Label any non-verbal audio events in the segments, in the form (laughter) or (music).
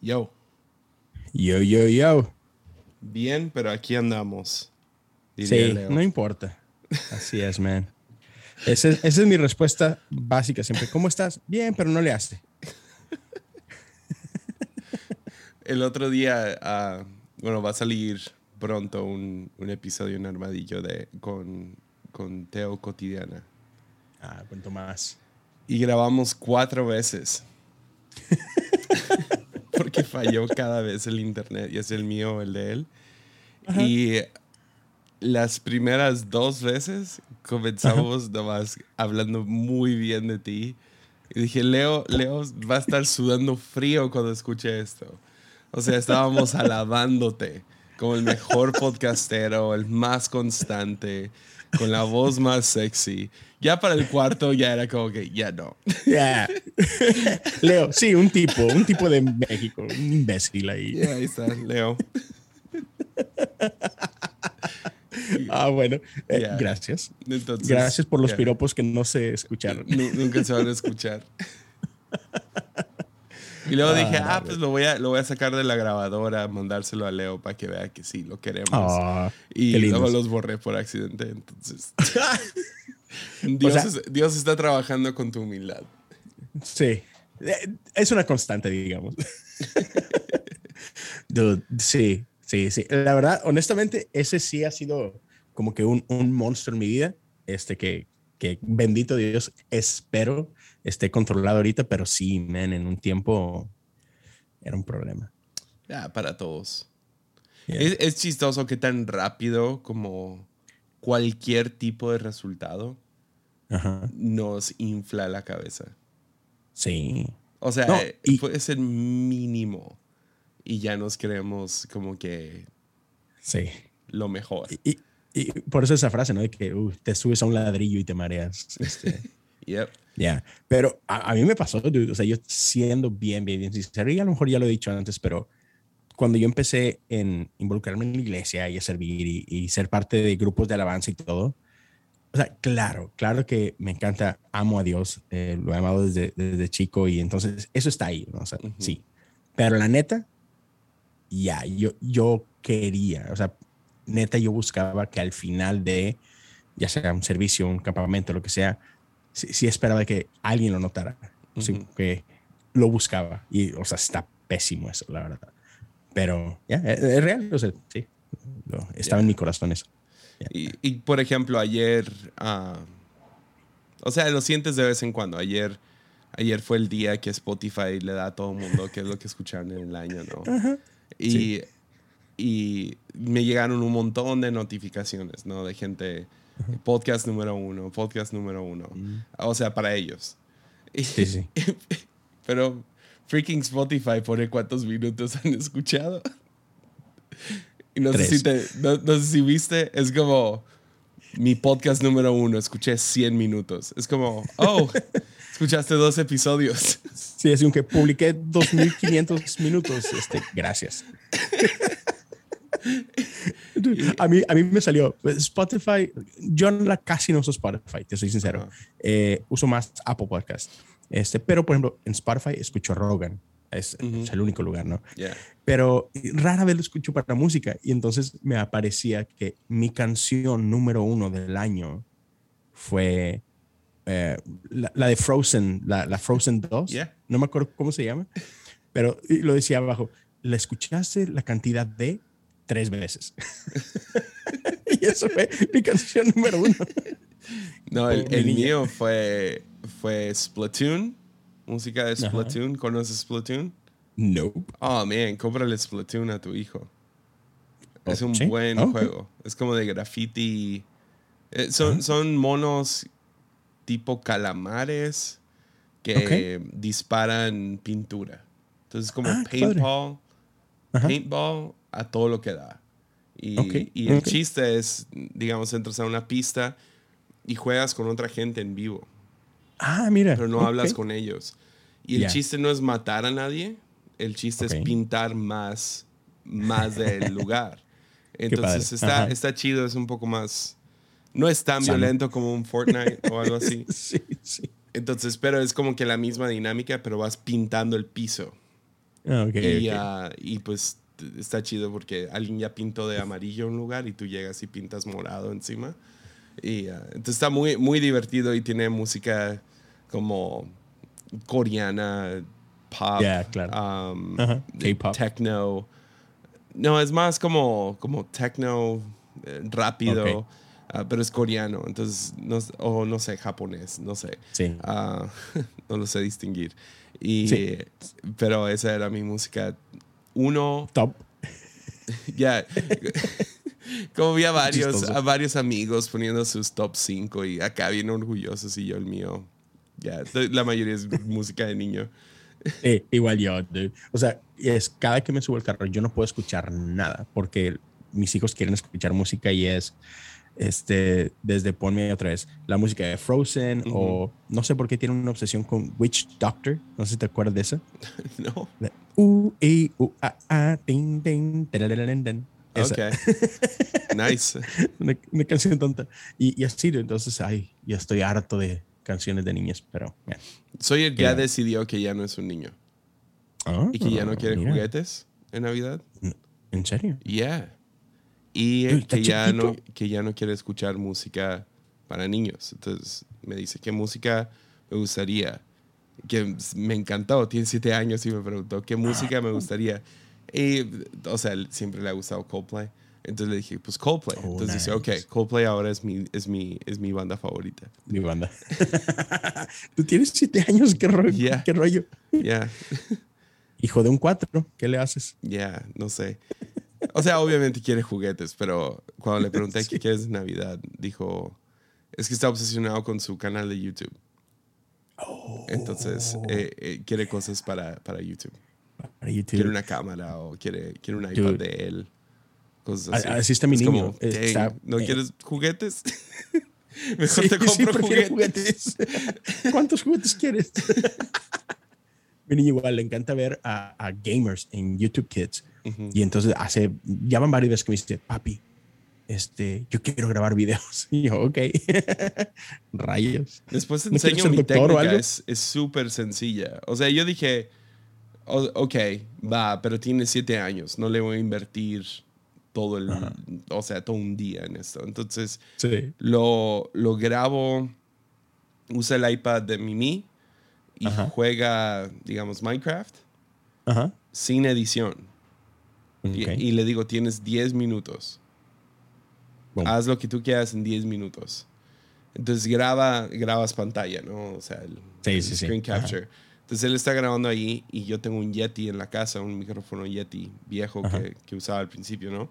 Yo. Yo, yo, yo. Bien, pero aquí andamos. Sí, no importa. Así es, man. Esa es, esa es mi respuesta básica siempre. ¿Cómo estás? Bien, pero no le hace. El otro día, ah, bueno, va a salir pronto un, un episodio en Armadillo de, con, con Teo Cotidiana. Ah, cuento más. Y grabamos cuatro veces. (laughs) Porque falló cada vez el internet, y es el mío o el de él. Y las primeras dos veces comenzamos nomás hablando muy bien de ti. Y dije, Leo, Leo va a estar sudando frío cuando escuche esto. O sea, estábamos alabándote como el mejor podcastero, el más constante, con la voz más sexy. Ya para el cuarto ya era como que ya no. Ya. (laughs) Leo, sí, un tipo, un tipo de México, un imbécil ahí. Ahí está, Leo. Ah, bueno, eh, gracias. Entonces, gracias por los piropos que no se escucharon. Nu- Nunca se van a escuchar. Y luego dije, Ah, ah, pues lo voy, a, lo voy a sacar de la grabadora, mandárselo a Leo para que vea que sí, lo queremos. Ah, y luego los borré por accidente. Entonces, (laughs) (laughs) Dios, sea- es- Dios está trabajando con tu humildad. Sí. Es una constante, digamos. (laughs) Dude, sí, sí, sí. La verdad, honestamente, ese sí ha sido como que un, un monstruo en mi vida. Este que, que bendito Dios, espero esté controlado ahorita, pero sí, man, en un tiempo era un problema. Ya, para todos. Yeah. Es, es chistoso que tan rápido como cualquier tipo de resultado Ajá. nos infla la cabeza. Sí. O sea, No, y- puede ser mínimo y ya nos creemos como que Sí. lo mejor. Y, y por eso esa frase, ¿no? De que uh, te subes a un ladrillo y te mareas. Este, (laughs) Yep. Ya, pero a, a mí me pasó, dude, o sea, yo siendo bien, bien, bien sincero, y a lo mejor ya lo he dicho antes, pero cuando yo empecé en involucrarme en la iglesia y a servir y, y ser parte de grupos de alabanza y todo, o sea, claro, claro que me encanta, amo a Dios, eh, lo he amado desde, desde chico y entonces eso está ahí, ¿no? O sea, Ujú. sí, pero la neta, ya, yo, yo quería, o sea, neta, yo buscaba que al final de, ya sea un servicio, un campamento, lo que sea, sí, sí esperaba que alguien lo notara, sí, Ujú. que lo buscaba y, o sea, está pésimo eso, la verdad. Pero ya, es, es real, o sea, sí, lo- estaba en mi corazón eso. Y, y, por ejemplo, ayer, ah, o sea, lo sientes de vez en cuando. Ayer, ayer fue el día que Spotify le da a todo el mundo qué es lo que escucharon en el año, ¿no? Y, Sí. y me llegaron un montón de notificaciones, ¿no? De gente, podcast número uno, podcast número uno. O sea, para ellos. Sí, sí. (laughs) Pero freaking Spotify pone cuántos minutos han escuchado. Y no sé, Tres. si te, no, no sé si viste, es como mi podcast número uno, escuché 100 minutos. Es como, oh, (laughs) escuchaste dos episodios. Sí, es un que publiqué 2500 minutos. Este, gracias. A mí, a mí me salió Spotify. Yo casi no uso Spotify, te soy sincero. Ajá. Eh, uso más Apple Podcast. Este, pero, por ejemplo, en Spotify escucho a Rogan. Es, Ujú. es el único lugar, ¿no? Yeah. Pero rara vez lo escucho para música. Y entonces me aparecía que mi canción número uno del año fue eh, la, la de Frozen, la, la Frozen (laughs) 2. Yeah. No me acuerdo cómo se llama, pero lo decía abajo. La escuchaste la cantidad de tres veces. (laughs) y eso fue mi canción número uno. No, el, Oh, el mío fue, fue Splatoon, música de Ajá. Splatoon. ¿Conoces Splatoon? Nope. Oh, man, cómprale Splatoon a tu hijo. Es Oh, un ¿sí? buen Oh, ok. juego. Es como de graffiti. Eh, son, son monos tipo calamares que disparan pintura. Entonces, como Ah, paintball, paintball a todo lo que da. Y, el chiste es, digamos, entras a una pista y juegas con otra gente en vivo, Ah, mira. pero no hablas con ellos. Y el chiste no es matar a nadie, el chiste es pintar más, más del (laughs) lugar. Entonces está, Ajá. está chido, es un poco más... No es tan Sano. violento como un Fortnite o algo así. (laughs) Sí, sí. Entonces, pero es como que la misma dinámica, pero vas pintando el piso. Ah, ok, y, ah, y pues está chido porque alguien ya pintó de amarillo un lugar y tú llegas y pintas morado encima. Y ah, entonces está muy, muy divertido y tiene música como coreana, pop, Yeah, claro. um, K-pop. techno. No, es más como, como techno eh, rápido, ah, pero es coreano, entonces, no, o no sé, japonés, no sé. Sí. Ah, (laughs) no lo sé distinguir. Y, Sí. Pero esa era mi música. Uno, Top. (laughs) ya. (laughs) Como vi a varios, Chistoso. a varios amigos poniendo sus top 5 y acá bien orgullosos y yo el mío. Ya, la mayoría es música de niño. (laughs) Eh, igual yo, dude. O sea, es cada que me subo al carro, yo no puedo escuchar nada porque mis hijos quieren escuchar música y es este desde ponme otra vez la música de Frozen o no sé por qué tienen una obsesión con Witch Doctor. No sé si te acuerdas de esa. (laughs) No. La U, I, U, A, A. Esa. Ok. (laughs) nice. Una, una canción tonta. Y, y así, entonces, ay, ya estoy harto de canciones de niñas, pero. yeah. Soy el que ya decidió que ya no es un niño Ah, y que ya no quiere juguetes en Navidad. ¿En serio? Yeah. Y Dude, eh, ¿está que ya, no, que ya no quiere escuchar música para niños. Entonces me dice, ¿qué música me gustaría? Que me encantó, tiene siete años y me preguntó, ¿qué música me (gasps) gustaría? Y, o sea, siempre le ha gustado Coldplay. Entonces le dije, pues Coldplay. Oh, Entonces dice, ok. Coldplay ahora es mi, es mi, es mi banda favorita. Mi banda. (laughs) Tú tienes siete años, qué rollo. Yeah. Qué rollo. Ya, (laughs) Hijo de un cuatro, ¿qué le haces? ya, no sé. O sea, obviamente quiere juguetes, pero cuando le (laughs) pregunté Sí. qué quieres de Navidad, dijo, es que está obsesionado con su canal de YouTube. Entonces, Oh. eh, eh, quiere cosas para, para YouTube. Para YouTube. Quiere una cámara o quiere, quiere un iPad Dude. de él. Cosas A- así. así está mi Es niño. como, "Dang, Está- ¿No eh. quieres juguetes? (laughs) Mejor Sí, te (laughs) sí, compro prefiero juguetes. ¿Cuántos juguetes quieres? (laughs) Mi niño igual le encanta ver a, a gamers en YouTube Kids. Ujú. Y entonces hace, llaman varias veces que me dice, papi, este, yo quiero grabar videos. Y yo, ok. Rayos. Después te ¿No quieres enseño mi técnica. Es súper sencilla. O sea, yo dije, ok, va, pero tiene siete años. No le voy a invertir todo el, Ajá. o sea, todo un día en esto. Entonces, Sí. lo, lo grabo, usa el iPad de Mimi y Ajá. juega, digamos, Minecraft Ajá. sin edición. Y- le digo, tienes 10 minutos. Boom. Haz lo que tú quieras en 10 minutos. Entonces graba, grabas pantalla, ¿no? O sea, el, Sí, el sí, sí. screen Ajá. Entonces él está grabando ahí y yo tengo un Yeti en la casa, un micrófono Yeti viejo que, que usaba al principio, ¿no?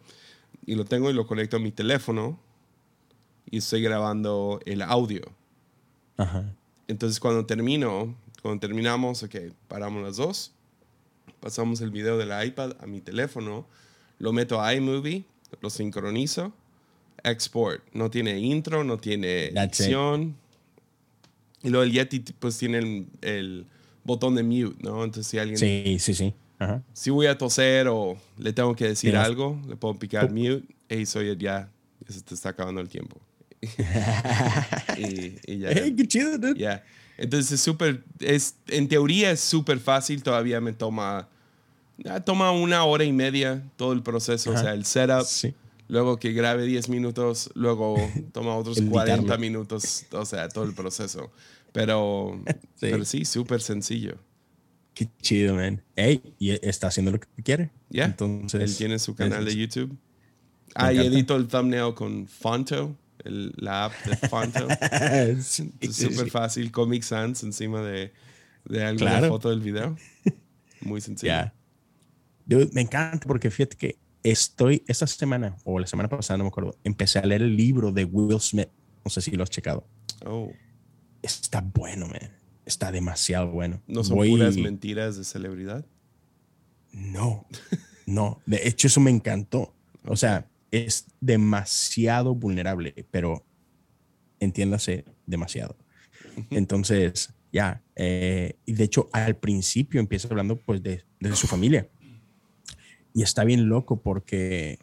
Y lo tengo y lo conecto a mi teléfono y estoy grabando el audio. Ajá. Entonces cuando termino, cuando terminamos, ok, paramos las dos, pasamos el video del iPad a mi teléfono, lo meto a iMovie, lo sincronizo, export. No tiene intro, no tiene That's it. edición. Y luego el Yeti pues tiene el, el botón de mute, ¿no? Entonces si alguien, Sí, sí, sí. Ajá. si voy a toser o le tengo que decir Tienes- algo, le puedo picar Pup. mute, hey, soy ya, se te está acabando el tiempo. (laughs) y, y ya. Hey, qué chido, dude. Ya. Entonces es súper, es, en teoría es súper fácil, todavía me toma, toma una hora y media todo el proceso, o Ajá. sea, el setup, Sí. luego que grabe 10 minutos, luego toma otros (laughs) Editarlo. 40 minutos, o sea, todo el proceso. Pero (laughs) Sí. pero sí, súper sencillo. Qué chido, man. Hey, y está haciendo lo que quiere. Ya, Entonces. él tiene su canal de YouTube. Ah, y edito el thumbnail con Fonto, el- la app de Fonto. (laughs) sí, Es súper sí. fácil, Comic Sans encima de, de alguna Claro. foto del video. Muy sencillo. Ya. Dude, me encanta porque fíjate que estoy esta semana o la semana pasada, no me acuerdo, empecé a leer el libro de Will Smith. No sé si lo has checado. Oh, Está bueno, man. Está demasiado bueno. ¿no son Voy- puras mentiras de celebridad? No, no. De hecho, eso me encantó. O sea, es demasiado vulnerable, pero entiéndase, demasiado. Entonces, ya. eh, y de hecho, al principio empieza hablando pues de, de su familia. Y está bien loco porque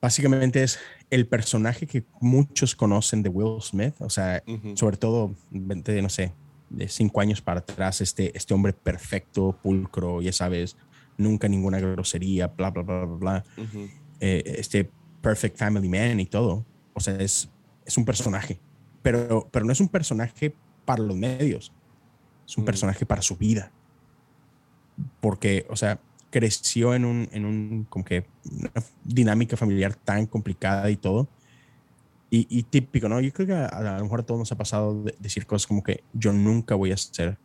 básicamente es el personaje que muchos conocen de Will Smith. O sea, Ujú. sobre todo, vente, no sé, de cinco años para atrás, este, este hombre perfecto, pulcro, ya sabes, nunca ninguna grosería, bla, bla, bla, bla, bla. Eh, este perfect family man y todo. O sea, es, es un personaje, pero, pero no es un personaje para los medios, es un personaje para su vida. Porque, o sea, creció en un, en un, como que, una dinámica familiar tan complicada y todo. Y, y típico, ¿no? Yo creo que a, lo mejor a todos nos ha pasado decir cosas como que yo nunca voy a ser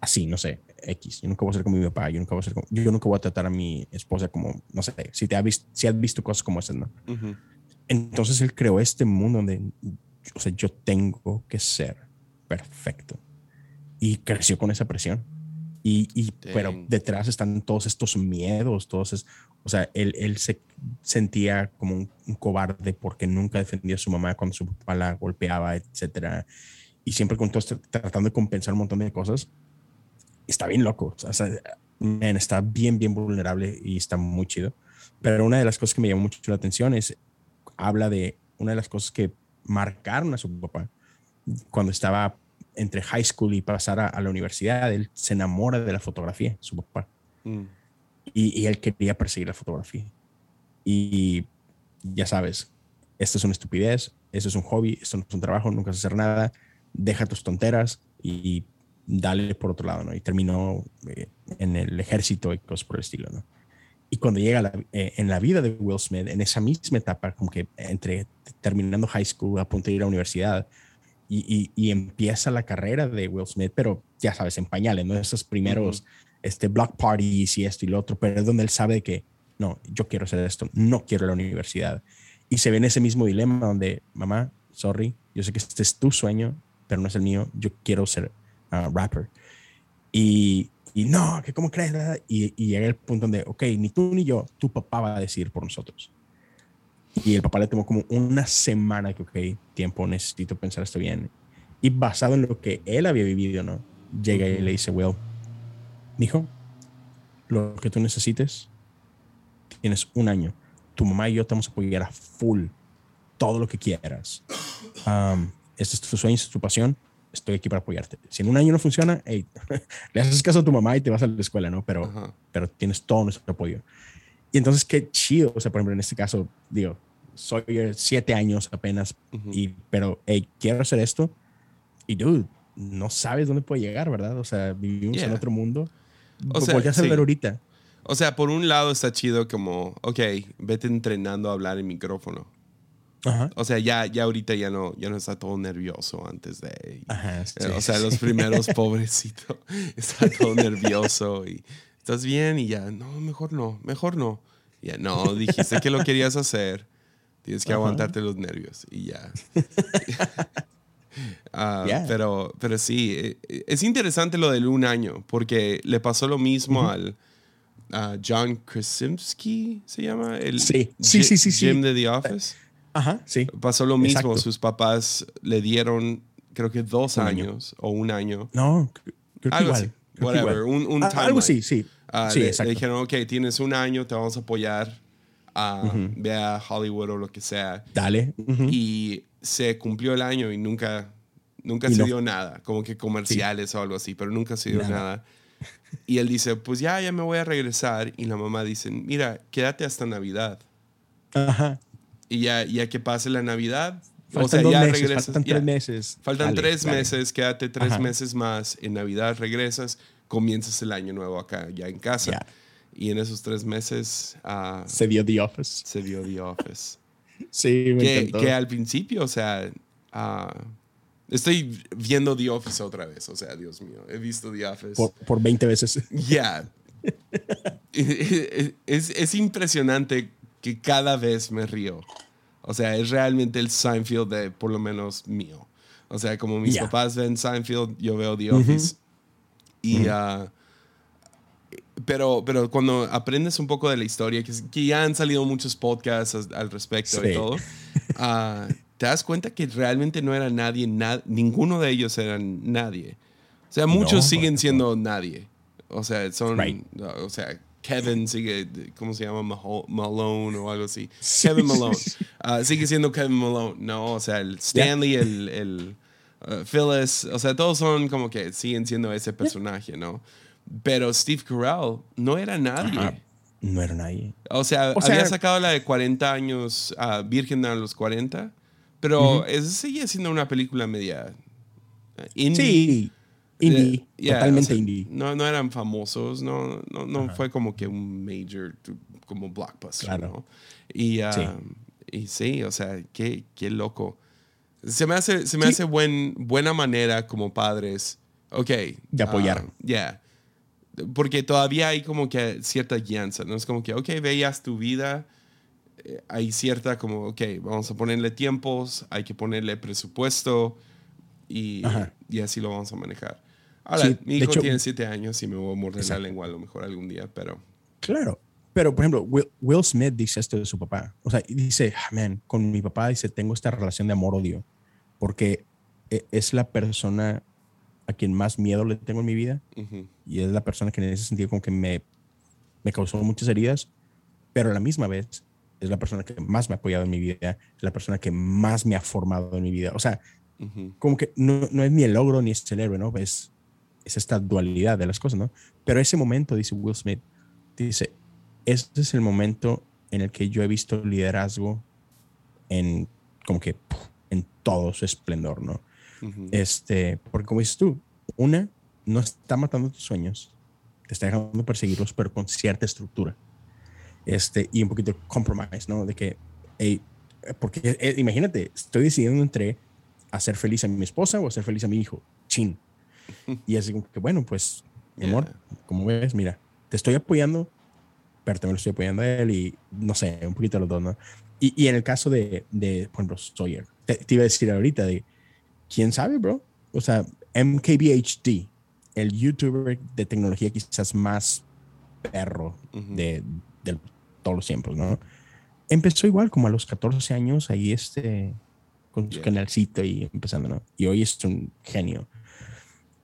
así, no sé, X. Yo nunca voy a ser como mi papá, yo nunca voy a ser como, yo nunca voy a tratar a mi esposa como, no sé, si te ha visto, si has visto cosas como esas, ¿no? Entonces él creó este mundo donde, o sea, yo tengo que ser perfecto. Y creció con esa presión. Y, y pero detrás están todos estos miedos, todos es, o sea, él, él se sentía como un, cobarde porque nunca defendía a su mamá cuando su papá la golpeaba, etcétera. Y siempre con todo tratando de compensar un montón de cosas está bien loco. O sea, está bien, bien vulnerable y está muy chido. Pero una de las cosas que me llamó mucho la atención es, habla de una de las cosas que marcaron a su papá cuando estaba entre high school y pasar a, la universidad. Él se enamora de la fotografía, su papá. Mm. Y, y, él quería perseguir la fotografía. Y ya sabes, esto es una estupidez, esto es un hobby, esto no es un trabajo, nunca vas a hacer nada, deja tus tonteras y dale por otro lado, ¿no? Y terminó eh, en el ejército y cosas por el estilo, ¿no? Y cuando llega eh, en la vida de Will Smith, en esa misma etapa, como que entre terminando high school, a punto de ir a la universidad, y, y, empieza la carrera de Will Smith, pero ya sabes, en pañales, ¿no? Esos primeros este, block parties y esto y lo otro, pero es donde él sabe que, no, yo quiero hacer esto, no quiero la universidad. Y se ve en ese mismo dilema donde, mamá, sorry, yo sé que este es tu sueño, pero no es el mío, yo quiero ser rapper. Y, y, no, que cómo crees, y, y llega el punto donde, ok, ni tú ni yo, tu papá va a decir por nosotros. Y el papá le tomó como una semana que, ok, tiempo, necesito pensar esto bien. Y basado en lo que él había vivido, ¿no? Llega y le dice, Will, hijo, lo que tú necesites, tienes un año. Tu mamá y yo te vamos a apoyar a full, todo lo que quieras. Um, este es tu sueño, es tu pasión estoy aquí para apoyarte. Si en un año no funciona, (laughs) le haces caso a tu mamá y te vas a la escuela, ¿no? Pero, pero tienes todo nuestro apoyo. Y entonces, qué chido. O sea, por ejemplo, en este caso, digo, soy siete años apenas, y, pero, hey, quiero hacer esto. Y, dude, no sabes dónde puede llegar, ¿verdad? O sea, vivimos en otro mundo. O sea, a ver ahorita. O sea, por un lado está chido como, ok, vete entrenando a hablar en micrófono. O sea, ya, ya ahorita ya no, ya no está todo nervioso antes de. o sea, los primeros, (laughs) pobrecito, (laughs) está todo nervioso y estás bien y ya, no, mejor no, mejor no. Ya, no, dijiste que lo querías hacer, tienes que aguantarte los nervios y ya. (laughs) Ah, pero, pero sí, eh, es interesante lo del un año, porque le pasó lo mismo al a John Krasinski, ¿se llama? El sí, sí, sí, sí, Jim de The Office. Ajá, sí. Pasó lo mismo. Sus papás le dieron, creo que dos años o un año. No, creo que algo igual. Así. Whatever, un, un ah, Algo sí, sí. Ah, sí, le, exacto. le, dijeron, ok, tienes un año, te vamos a apoyar. A Ve a Hollywood o lo que sea. Dale. Y se cumplió el año y nunca, nunca se dio nada. Como que comerciales o algo así, pero nunca se dio nada. Y él dice, pues ya, ya me voy a regresar. Y la mamá dice, mira, quédate hasta Navidad. Ajá y ya, ya que pase la Navidad, faltan o sea, ya meses, regresas. Faltan tres meses. Faltan tres meses, quédate tres meses más. En Navidad regresas, comienzas el año nuevo acá, ya en casa. Y en esos tres meses. Uh, se vio The Office. Se vio The Office. (laughs) sí, me que, encantó. que al principio, o sea. Uh, estoy viendo The Office otra vez. O sea, Dios mío, he visto The Office. Por, por 20 veces. (laughs) Ya. es, es impresionante que cada vez me río. O sea, es realmente el Seinfeld de, por lo menos, mío. O sea, como mis papás ven Seinfeld, yo veo The Office. Y, ah, pero, pero cuando aprendes un poco de la historia, que, que ya han salido muchos podcasts al respecto y todo, uh, (laughs) te das cuenta que realmente no era nadie, ninguno de ellos eran nadie. O sea, muchos siguen siendo nadie. O sea, son, o sea, Kevin sigue, ¿cómo se llama? Malone o algo así. Kevin Malone. (laughs) Ah, sigue siendo Kevin Malone. No, o sea, el Stanley, el, el uh, Phyllis, o sea, todos son como que siguen siendo ese personaje, ¿no? Pero Steve Carell no era nadie. No era nadie. O sea, había sacado la de 40 años, uh, Virgen a los 40, pero seguía siendo una película media uh, indie. Sí, indie, totalmente indie. No, no eran famosos, no, no, no fue como que un major, como blockbuster, claro. ¿no? Y, sí. Um, y sí, o sea, qué, qué loco. Se me hace, se me hace buen, buena manera como padres, ok. De apoyar. Ya. yeah porque todavía hay como que cierta guianza, ¿no? Es como que, ok, veías tu vida, eh, hay cierta como, ok, vamos a ponerle tiempos, hay que ponerle presupuesto y, y así lo vamos a manejar. Ahora, mi hijo tiene siete años y me voy a morder la lengua a lo mejor algún día, pero... Claro, pero por ejemplo, Will, Smith dice esto de su papá. O sea, dice, man, con mi papá dice, tengo esta relación de amor-odio, porque e, es la persona a quien más miedo le tengo en mi vida y es la persona que en ese sentido como que me, me causó muchas heridas, pero a la misma vez es la persona que más me ha apoyado en mi vida, es la persona que más me ha formado en mi vida. O sea, como que no, no, es ni el logro ni es el héroe, ¿no? Es, es esta dualidad de las cosas, ¿no? Pero ese momento, dice Will Smith, dice, este es el momento en el que yo he visto liderazgo en como que en todo su esplendor, ¿no? Este, porque como dices tú, una no está matando tus sueños, te está dejando perseguirlos, pero con cierta estructura. Este, y un poquito de compromise, ¿no? De que, porque eh, imagínate, estoy decidiendo entre hacer feliz a mi esposa o hacer feliz a mi hijo. Chin. (laughs) Y así como que, bueno, pues, mi amor, como ves, mira, te estoy apoyando, pero también lo estoy apoyando a él y no sé, un poquito los dos, ¿no? Y, y en el caso de, de, por ejemplo, Sawyer, te, te, iba a decir ahorita de quién sabe, bro. O sea, MKBHD, el youtuber de tecnología quizás más perro de, todos los tiempos, ¿no? Empezó igual como a los 14 años ahí este con su canalcito y empezando, ¿no? Y hoy es un genio.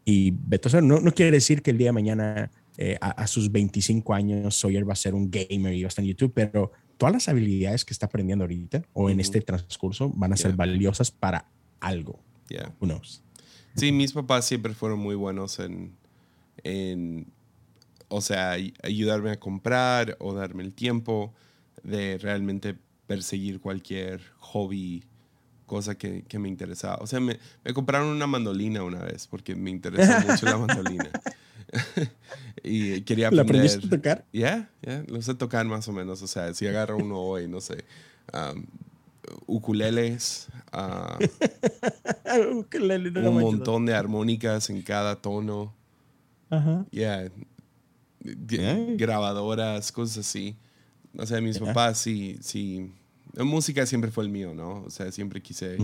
Y Beto, no, no quiere decir que el día de mañana eh, a, sus 25 años Sawyer va a ser un gamer y va a estar en YouTube, pero todas las habilidades que está aprendiendo ahorita o en este transcurso van a ser valiosas para algo. Yeah. Who knows? Sí, mis papás siempre fueron muy buenos en, en, o sea, ayudarme a comprar o darme el tiempo de realmente perseguir cualquier hobby, cosa que, que me interesaba. O sea, me, me, compraron una mandolina una vez porque me interesó (laughs) mucho la mandolina. (laughs) y quería aprender. ¿La aprendiste a tocar? Ya, ya, lo sé tocar más o menos. O sea, si agarro uno hoy, no sé, um, (laughs) ukuleles, uh, un montón de armónicas en cada tono. Ajá. Yeah. Grabadoras, cosas así. O sea, mis papás sí, sí. La música siempre fue el mío, ¿no? O sea, siempre quise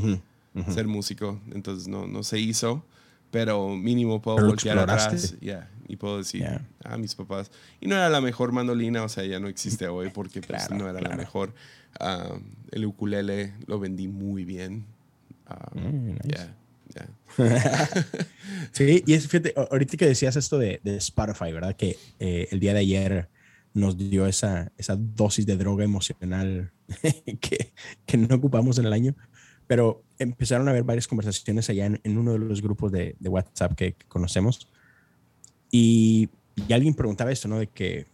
ser músico, entonces no, no se hizo, pero mínimo puedo voltear atrás yeah, y puedo decir, a ah, mis papás. Y no era la mejor mandolina, o sea, ya no existe hoy porque pues, no era la mejor. El ukulele lo vendí muy bien. Uh, nice. (laughs) sí, y es, fíjate, ahorita que decías esto de, de Spotify, ¿verdad? Que eh, el día de ayer nos dio esa, esa dosis de droga emocional (laughs) que, que, no ocupamos en el año, pero empezaron a haber varias conversaciones allá en, en uno de los grupos de, de WhatsApp que, que, conocemos y, y alguien preguntaba esto, ¿no? De que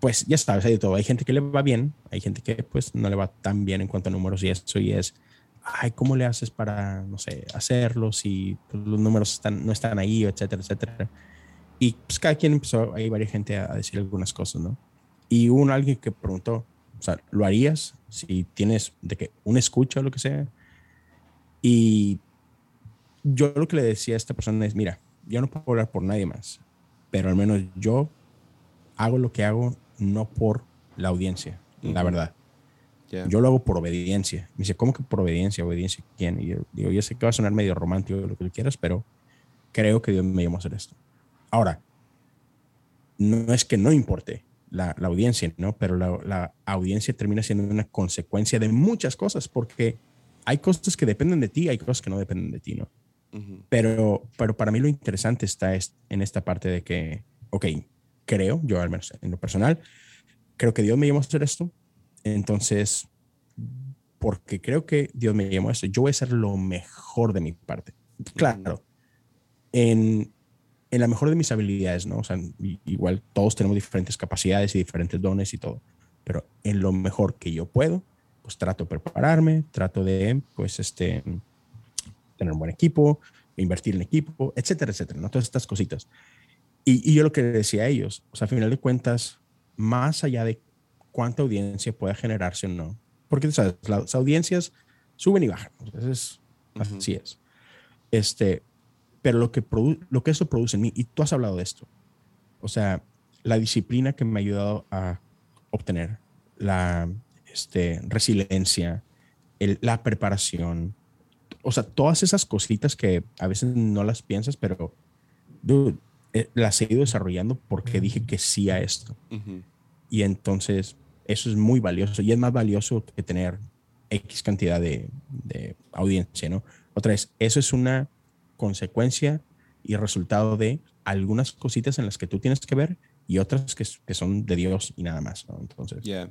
pues ya sabes, hay de todo. Hay gente que le va bien, hay gente que pues no le va tan bien en cuanto a números y eso y es, ay, ¿cómo le haces para, no sé, hacerlo si pues, los números están, no están ahí, etcétera, etcétera? Y pues cada quien empezó, hay varias gente a, decir algunas cosas, ¿no? Y hubo alguien que preguntó, o sea, ¿lo harías si tienes de que un escucha o lo que sea? Y yo lo que le decía a esta persona es, mira, yo no puedo hablar por nadie más, pero al menos yo hago lo que hago no por la audiencia, la verdad. Yo lo hago por obediencia. Me dice, ¿cómo que por obediencia? ¿Obediencia quién? Y yo digo, yo sé que va a sonar medio romántico lo que tú quieras, pero creo que Dios me llamó a hacer esto. Ahora, no es que no importe la, la audiencia, ¿no? Pero la, la, audiencia termina siendo una consecuencia de muchas cosas, porque hay cosas que dependen de ti, hay cosas que no dependen de ti, ¿no? pero, pero para mí lo interesante está en esta parte de que, ok, creo, yo al menos en lo personal, creo que Dios me llamó a hacer esto. Entonces, porque creo que Dios me llamó a esto. Yo voy a hacer lo mejor de mi parte. Claro, en, en la mejor de mis habilidades, ¿no? O sea, igual todos tenemos diferentes capacidades y diferentes dones y todo, pero en lo mejor que yo puedo, pues trato de prepararme, trato de, pues, este, tener un buen equipo, invertir en equipo, etcétera, etcétera, ¿no? Todas estas cositas. Y, y yo lo que decía a ellos, o sea, a final de cuentas, más allá de cuánta audiencia pueda generarse o no, porque ¿sabes? las audiencias suben y bajan, entonces así es. Este, pero lo que, lo que eso produce en mí, y tú has hablado de esto, o sea, la disciplina que me ha ayudado a obtener, la este, resiliencia, el, la preparación, o sea, todas esas cositas que a veces no las piensas, pero dude, eh, las he ido desarrollando porque dije que sí a esto. Y entonces eso es muy valioso y es más valioso que tener X cantidad de, de audiencia, ¿no? Otra vez, eso es una consecuencia y resultado de algunas cositas en las que tú tienes que ver y otras que, que son de Dios y nada más. ¿no? Entonces. Ya.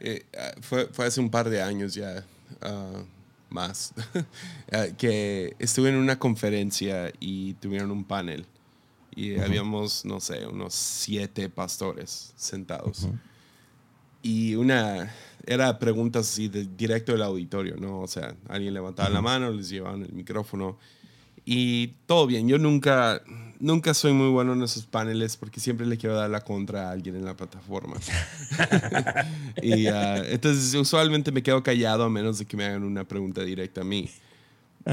Eh, ah, fue, fue, hace un par de años ya, uh, más, (laughs) ah, que estuve en una conferencia y tuvieron un panel. Y habíamos, no sé, unos siete pastores sentados. Y una, era preguntas así de, directo del auditorio, ¿no? O sea, alguien levantaba la mano, les llevaban el micrófono y todo bien, yo nunca, nunca soy muy bueno en esos paneles porque siempre le quiero dar la contra a alguien en la plataforma. (laughs) y uh, entonces usualmente me quedo callado a menos de que me hagan una pregunta directa a mí.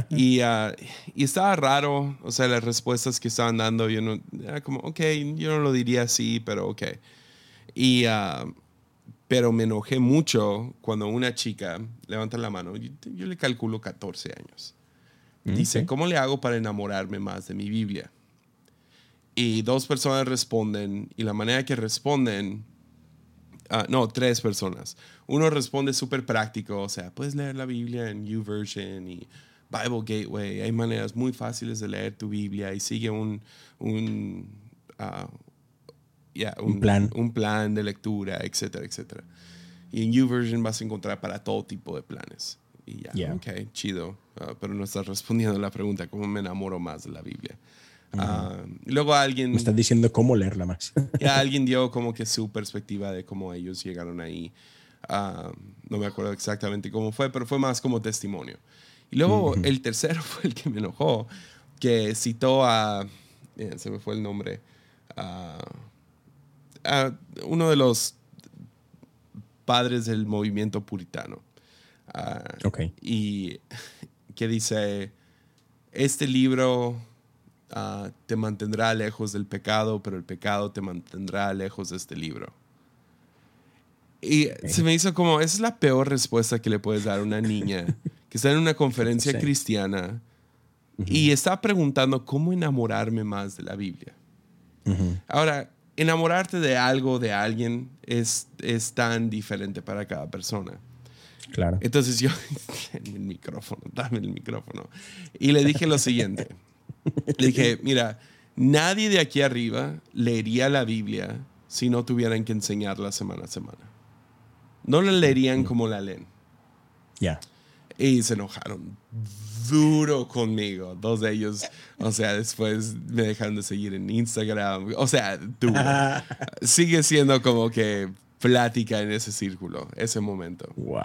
Y, uh, y, estaba raro, o sea, las respuestas que estaban dando, yo no, era como, ok, yo no lo diría así, pero ok. Y, uh, pero me enojé mucho cuando una chica levanta la mano, yo, yo le calculo 14 años. Dice, ¿cómo le hago para enamorarme más de mi Biblia? Y dos personas responden, y la manera que responden, uh, no, tres personas. Uno responde súper práctico, o sea, puedes leer la Biblia en YouVersion y Bible Gateway. Hay maneras muy fáciles de leer tu Biblia y sigue un, un, uh, un, plan. un plan de lectura, etcétera, etcétera. Y en YouVersion vas a encontrar para todo tipo de planes. Y ya, ok, chido. Ah, pero no estás respondiendo a la pregunta, ¿cómo me enamoro más de la Biblia? Ah, luego alguien... Me estás diciendo cómo leerla más. ya (laughs) alguien dio como que su perspectiva de cómo ellos llegaron ahí. Ah, no me acuerdo exactamente cómo fue, pero fue más como testimonio. Y luego el tercero (laughs) fue el que me enojó, que citó a... se me fue el nombre. a uno de los padres del movimiento puritano. Okay. Y que dice, este libro ah, te mantendrá lejos del pecado, pero el pecado te mantendrá lejos de este libro. Y se me hizo como, esa es la peor respuesta que le puedes dar a una niña (laughs) que está en una conferencia cristiana y está preguntando cómo enamorarme más de la Biblia. Ahora, enamorarte de algo, de alguien, es, es tan diferente para cada persona. Claro. Entonces yo, (laughs) el micrófono, dame el micrófono. Y le dije lo siguiente. Le dije, mira, nadie de aquí arriba leería la Biblia si no tuvieran que enseñarla semana a semana. No la leerían como la leen. Ya. Y se enojaron duro conmigo. Dos de ellos, o sea, después me dejaron de seguir en Instagram. O sea, duro. (laughs) Sigue siendo como que plática en ese círculo, ese momento. Wow.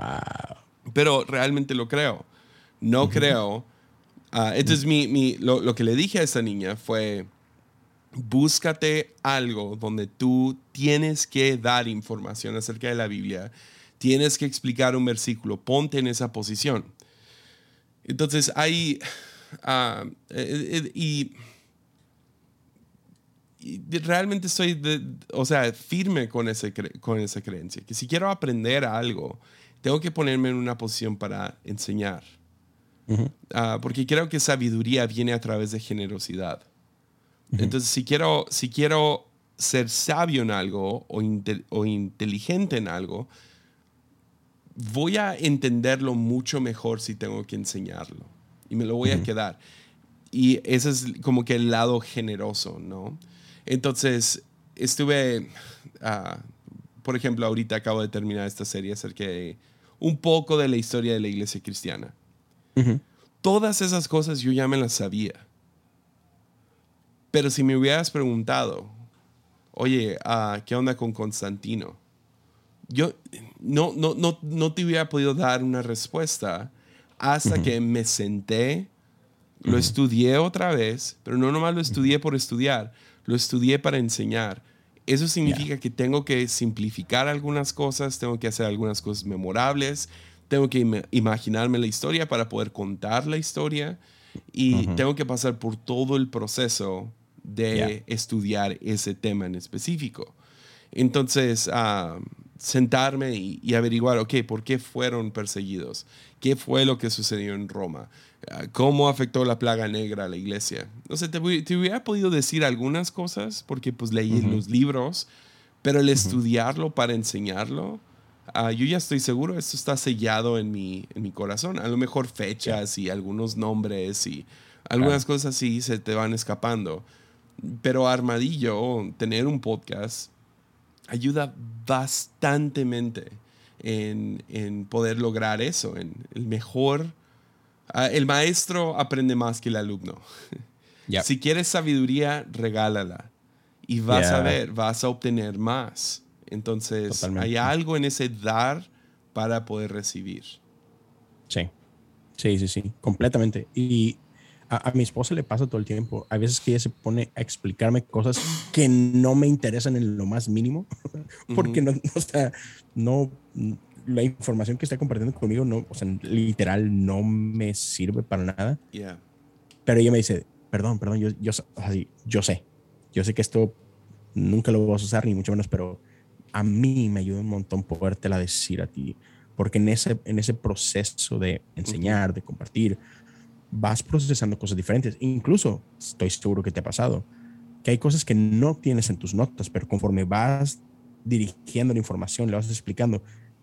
Pero realmente lo creo. No creo. Uh, entonces, mi, mi, lo, lo, que le dije a esa niña fue, búscate algo donde tú tienes que dar información acerca de la Biblia, tienes que explicar un versículo, ponte en esa posición. Entonces, hay... Uh, y realmente estoy, o sea, firme con, ese, con esa creencia, que si quiero aprender algo, tengo que ponerme en una posición para enseñar. Ah, porque creo que sabiduría viene a través de generosidad. Entonces, si quiero, si quiero ser sabio en algo o, o inteligente en algo, voy a entenderlo mucho mejor si tengo que enseñarlo. Y me lo voy a quedar. Y ese es como que el lado generoso, ¿no? Entonces, estuve, ah, por ejemplo, ahorita acabo de terminar esta serie acerca de un poco de la historia de la iglesia cristiana. Todas esas cosas yo ya me las sabía. Pero si me hubieras preguntado, oye, uh, ¿qué onda con Constantino? Yo no, no, no, no te hubiera podido dar una respuesta hasta que me senté, lo estudié otra vez, pero no nomás lo estudié por estudiar, lo estudié para enseñar. Eso significa que tengo que simplificar algunas cosas, tengo que hacer algunas cosas memorables, tengo que imaginarme la historia para poder contar la historia y tengo que pasar por todo el proceso de estudiar ese tema en específico. Entonces, uh, sentarme y, averiguar, ok, ¿por qué fueron perseguidos? ¿Qué fue lo que sucedió en Roma? Ah, ¿Cómo afectó la plaga negra a la iglesia? No sé, te, hubiera podido decir algunas cosas porque pues leí los libros, pero el estudiarlo para enseñarlo, uh, yo ya estoy seguro, esto está sellado en mi, en mi corazón. A lo mejor fechas y algunos nombres y algunas cosas así se te van escapando. Pero Armadillo, tener un podcast, ayuda bastantemente en, en poder lograr eso, en el mejor... Ah, el maestro aprende más que el alumno. (laughs) Si quieres sabiduría, regálala. Y vas a ver, vas a obtener más. Entonces, hay algo en ese dar para poder recibir. Sí, sí, sí, sí, completamente. Y a, mi esposa le pasa todo el tiempo. Hay veces que ella se pone a explicarme cosas que no me interesan en lo más mínimo, (laughs) porque no, o sea, no, la información que está compartiendo conmigo, no, o sea, literal, no me sirve para nada. Pero ella me dice, perdón, perdón, yo, yo, yo sé, yo sé que esto nunca lo vas a usar, ni mucho menos, pero a mí me ayuda un montón podértela decir a ti, porque en ese, en ese proceso de enseñar, de compartir, vas procesando cosas diferentes. Incluso, estoy seguro que te ha pasado, que hay cosas que no tienes en tus notas, pero conforme vas dirigiendo la información, le vas explicando,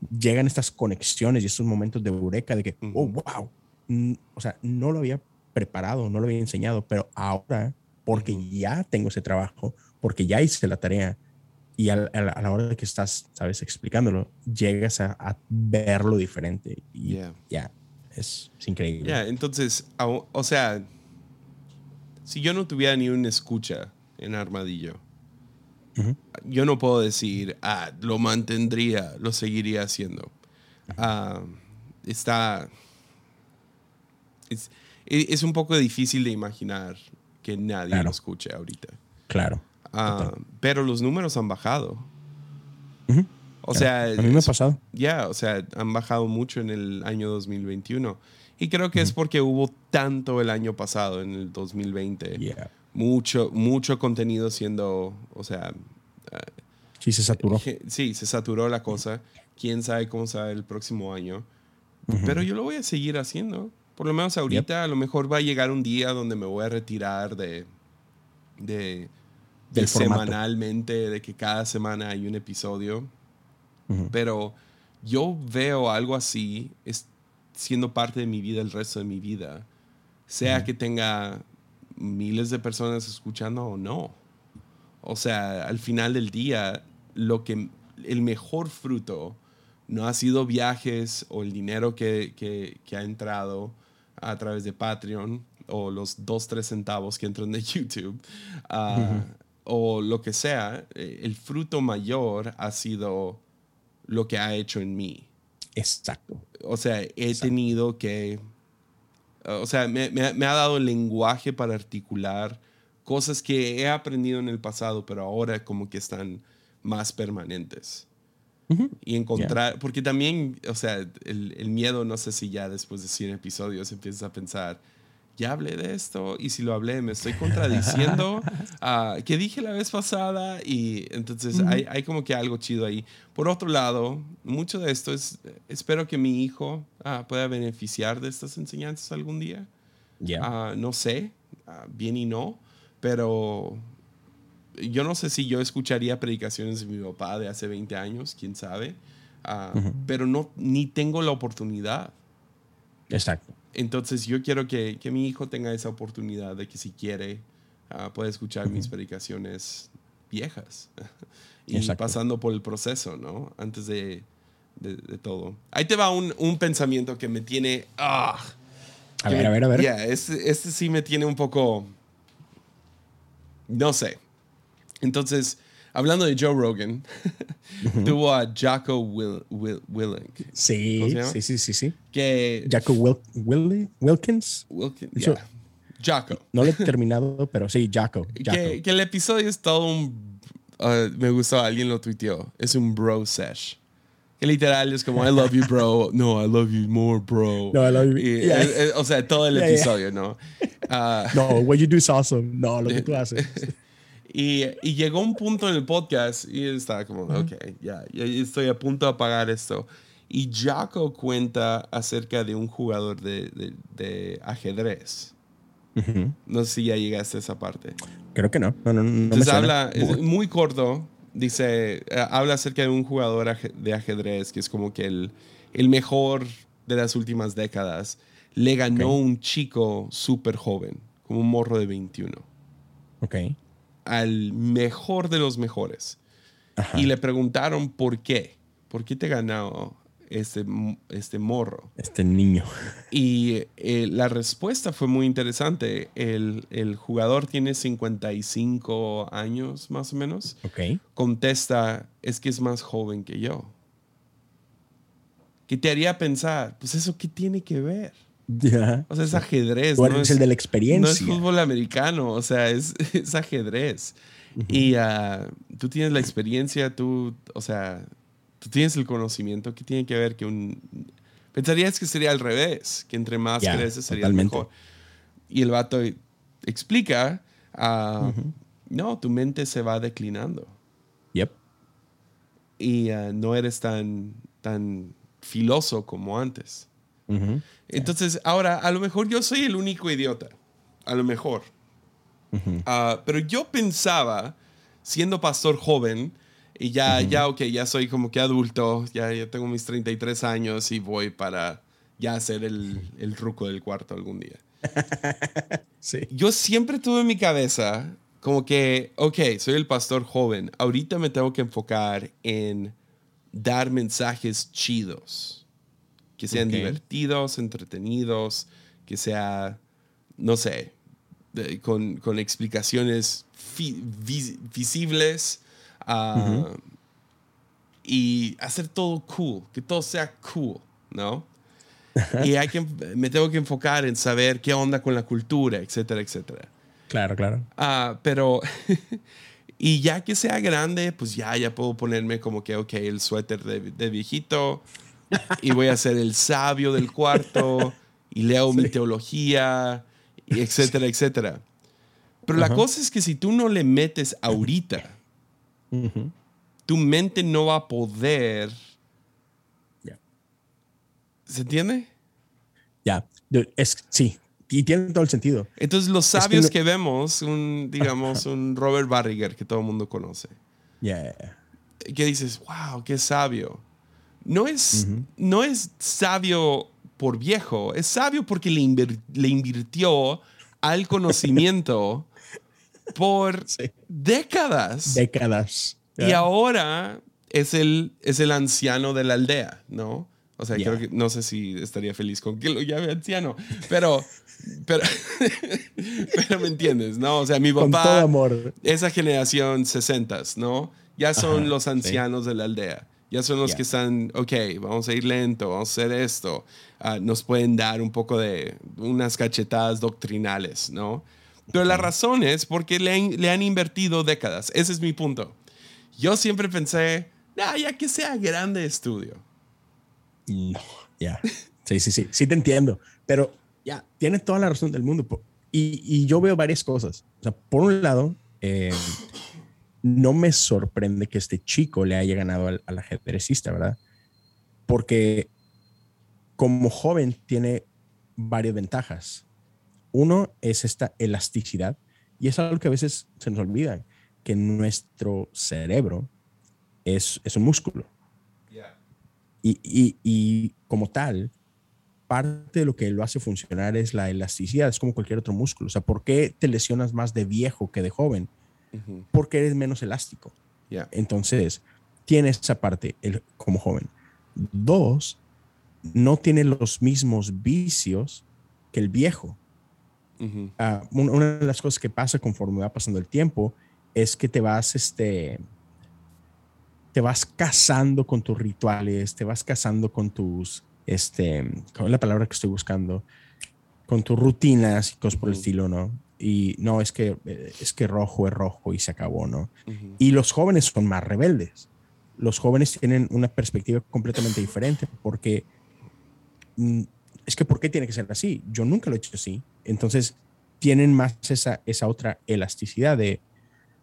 llegan estas conexiones y estos momentos de eureka de que, oh, wow, o sea, no lo había preparado, no lo había enseñado, pero ahora, porque ya tengo ese trabajo, porque ya hice la tarea y a, la hora de que estás, sabes, explicándolo, llegas a, verlo diferente y ya, es, increíble. Ya, entonces, o, sea, si yo no tuviera ni una escucha en Armadillo, yo no puedo decir, ah, lo mantendría, lo seguiría haciendo. Ah, está. Es, es, un poco difícil de imaginar que nadie lo escuche ahorita. Claro. Ah, pero los números han bajado. O sea, a mí me ha pasado. Ya, o sea, han bajado mucho en el año 2021. Y creo que es porque hubo tanto el año pasado, en el 2020. Mucho, mucho contenido siendo, o sea... Ah, sí, se saturó. Sí, se saturó la cosa. Quién sabe cómo será el próximo año. Pero yo lo voy a seguir haciendo. Por lo menos ahorita, a lo mejor va a llegar un día donde me voy a retirar de, de, de semanalmente, de que cada semana hay un episodio. Pero yo veo algo así es, siendo parte de mi vida el resto de mi vida, sea que tenga miles de personas escuchando o no. O sea, al final del día, lo que el mejor fruto no ha sido viajes o el dinero que, que, ha entrado a través de Patreon o los dos, tres centavos que entran de (laughs) YouTube ah, o lo que sea. Eh, el fruto mayor ha sido lo que ha hecho en mí. Exacto. O sea, he tenido que, o sea, me, ha dado lenguaje para articular cosas que he aprendido en el pasado, pero ahora como que están más permanentes. Y encontrar, porque también, o sea, el, el, miedo, no sé si ya después de 100 episodios empiezas a pensar, ya hablé de esto y si lo hablé me estoy contradiciendo (laughs) a que dije la vez pasada y entonces hay, hay, como que algo chido ahí. Por otro lado, mucho de esto es, espero que mi hijo ah, pueda beneficiar de estas enseñanzas algún día. ya no sé, ah, bien y no, pero yo no sé si yo escucharía predicaciones de mi papá de hace 20 años, quién sabe, ah, pero no, ni tengo la oportunidad. Exacto. Entonces yo quiero que, que, mi hijo tenga esa oportunidad de que si quiere uh, pueda escuchar mis predicaciones viejas (laughs) y pasando por el proceso, ¿no? Antes de, de, de todo. Ahí te va un, un pensamiento que me tiene... ah, A ver, me- a ver, a ver. ya, este, este sí me tiene un poco... No sé. Entonces, hablando de Joe Rogan, (laughs) tuvo a Jocko Will, Will, Willink, ¿Cómo Sí, sí, sí, sí, sí. que... Jaco Wil- Willi- Wilkins. Wilkin- Eso- yeah, Jocko. No lo he terminado, pero sí, Jaco. Jaco. (laughs) Que, que el episodio es todo un... uh, me gustó, alguien lo tuiteó. Es un bro sesh. Que literal es como, I love you, bro. (laughs) No, I love you more, bro. No, I love you. Y, Yeah. eh, eh, o sea, todo el Yeah, episodio, ¿no? Ah, No, what you do is awesome. No, lo que tú haces. Y, y llegó un punto en el podcast y estaba como, ok, ya, estoy a punto de apagar esto. Y Jaco cuenta acerca de un jugador de, de- de ajedrez. No sé si ya llegaste a esa parte. Creo que no. No, no, Entonces habla, es muy corto, dice, eh, habla acerca de un jugador de ajedrez que es como que el, el mejor de las últimas décadas. Le ganó un chico súper joven, como un morro de 21, Ok. Al mejor de los mejores. Ajá. Y le preguntaron por qué, por qué te ganó este, este morro. Este niño. Y eh, la respuesta fue muy interesante. El, el jugador tiene 55 años más o menos. Ok. Contesta, es que es más joven que yo. ¿Qué te haría pensar? Pues eso, ¿qué tiene que ver? (laughs) Ya. O sea, es ajedrez. Tú no es, el de la no es experiencia. fútbol americano, o sea, es, (laughs) es ajedrez. Y ah, tú tienes la experiencia, tú, o sea, tú tienes el conocimiento. ¿Qué tiene que ver que un... Pensarías que sería al revés, que entre más Ya, creces sería totalmente. mejor. Y el vato explica, ah, no, tu mente se va declinando Yep. y ah, no eres tan, tan filoso como antes. Entonces, ahora, a lo mejor yo soy el único idiota. A lo mejor. Ah, pero yo pensaba, siendo pastor joven, y ya, ya, ok, ya soy como que adulto, ya, ya tengo mis 33 años y voy para ya ser el, el ruco del cuarto algún día. (laughs) Sí. Yo siempre tuve en mi cabeza como que, ok, soy el pastor joven, ahorita me tengo que enfocar en dar mensajes chidos, que sean Ok. divertidos, entretenidos, que sea, no sé, de- con, con explicaciones fi- vis- visibles ah, y hacer todo cool, que todo sea cool, ¿no? (laughs) y hay que, me tengo que enfocar en saber qué onda con la cultura, etcétera, etcétera. Claro, claro. Ah, pero, (laughs) y ya que sea grande, pues ya, ya puedo ponerme como que, ok, el suéter de, de viejito y voy a ser el sabio del cuarto y leo mi teología, y etcétera, etcétera. Pero la cosa es que si tú no le metes ahorita, tu mente no va a poder... Ya. ¿Se entiende? Ya. De- Es, sí. Y tiene todo el sentido. Entonces los que sabios no- que, vemos, un, digamos, un Robert Barriger que todo el mundo conoce, Ya. que dices, wow, qué sabio. No es, no es sabio por viejo, es sabio porque le, le invirtió al conocimiento (laughs) por Sí. décadas. Décadas. Y ahora es el, es el anciano de la aldea, ¿no? O sea, creo que no sé si estaría feliz con que lo llame anciano, pero, pero, (laughs) pero me entiendes, ¿no? O sea, mi Con papá, todo amor. esa generación 60, ¿no? Ya son Ajá, los sí. ancianos de la aldea. Ya son los Ya. que están, ok, vamos a ir lento, vamos a hacer esto. Ah, nos pueden dar un poco de unas cachetadas doctrinales, ¿no? Pero la razón es porque le han, le han invertido décadas. Ese es mi punto. Yo siempre pensé, "Ah, ya que sea grande estudio. No, ya. Sí, sí, sí. Sí te entiendo. Pero ya, tienes toda la razón del mundo. Y, y yo veo varias cosas. O sea, por un lado, eh, no me sorprende que este chico le haya ganado al, al ajedrecista, ¿verdad? Porque como joven tiene varias ventajas. Uno es esta elasticidad y es algo que a veces se nos olvida, que nuestro cerebro es, es un músculo. Y, y, y como tal, parte de lo que lo hace funcionar es la elasticidad, es como cualquier otro músculo. O sea, ¿por qué te lesionas más de viejo que de joven? Porque eres menos elástico. ya. Entonces, tienes esa parte el, como joven. Dos, no tiene los mismos vicios que el viejo. Ah, una de las cosas que pasa conforme va pasando el tiempo es que te vas, este, te vas casando con tus rituales, te vas casando con tus, este, ¿cuál es la palabra que estoy buscando? Con tus rutinas y cosas por el estilo, ¿no? Y no, es que, es que rojo es rojo y se acabó, ¿no? Y los jóvenes son más rebeldes. Los jóvenes tienen una perspectiva completamente diferente porque mm, es que ¿por qué tiene que ser así? Yo nunca lo he hecho así. Entonces tienen más esa, esa otra elasticidad de,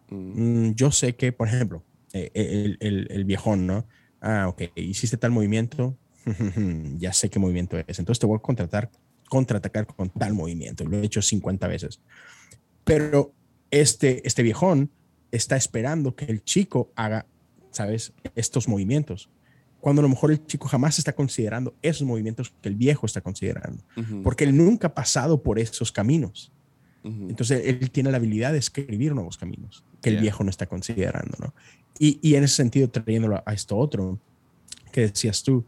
mm. Mm, yo sé que, por ejemplo, eh, el, el, el, viejón, ¿no? Ah, ok, hiciste tal movimiento, (laughs) ya sé qué movimiento es. Entonces te voy a contratar, contraatacar con tal movimiento. Lo he hecho 50 veces. Pero este, este viejón está esperando que el chico haga, ¿sabes? Estos movimientos cuando a lo mejor el chico jamás está considerando esos movimientos que el viejo está considerando, porque él nunca ha pasado por esos caminos. Entonces, él tiene la habilidad de escribir nuevos caminos que el viejo no está considerando, ¿no? Y, y, en ese sentido, trayéndolo a esto otro que decías tú,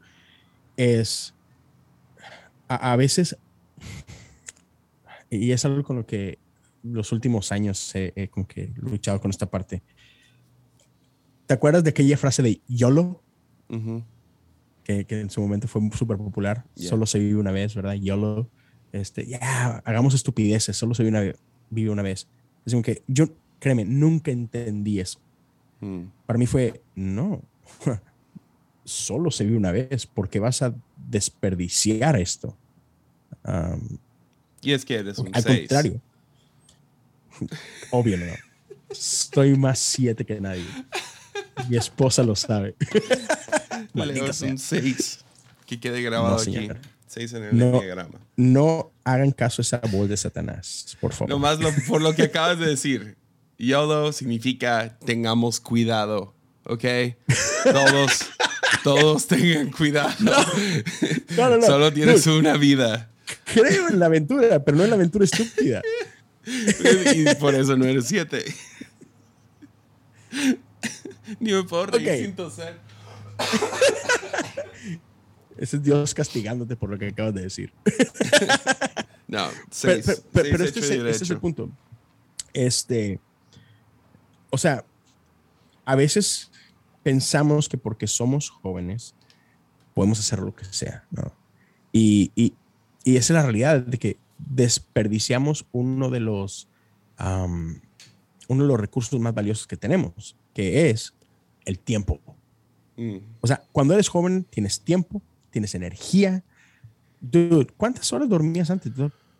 es a, veces, y es algo con lo que los últimos años he, como que luchado con esta parte. ¿Te acuerdas de aquella frase de YOLO? que, que, en su momento fue súper popular. Solo se vive una vez, ¿verdad? YOLO. Este, ya, hagamos estupideces, solo se vive una, vive una vez. Es como que yo, créeme, nunca entendí eso. Mm. Para mí fue, no, (laughs) solo se vive una vez, porque vas a desperdiciar esto. Y es que eres un Al contrario. Obvio, no. Estoy más siete que nadie. Mi esposa lo sabe. (laughs) Leo es un 6. Que quede grabado aquí. 6 en el no, diagrama. No hagan caso a esa voz de Satanás, por favor. Nomás lo, por lo que acabas de decir. YOLO significa tengamos cuidado, ¿ok? Todos, todos tengan cuidado. No, no, no. (laughs) Solo tienes una vida. Creo en la aventura, pero no en la aventura estúpida. (laughs) y por eso no eres 7. Ni me puedo reír okay. sin toser. Ese es Dios castigándote por lo que acabas de decir. no, seis, pero, pero, este, es, este, es, el punto. Este, o sea, a veces pensamos que porque somos jóvenes podemos hacer lo que sea, ¿no? Y, y, y esa es la realidad de que desperdiciamos uno de los uno de los recursos más valiosos que tenemos, que es el tiempo. Mm. O sea, cuando eres joven tienes tiempo, tienes energía. Dude, ¿cuántas horas dormías antes?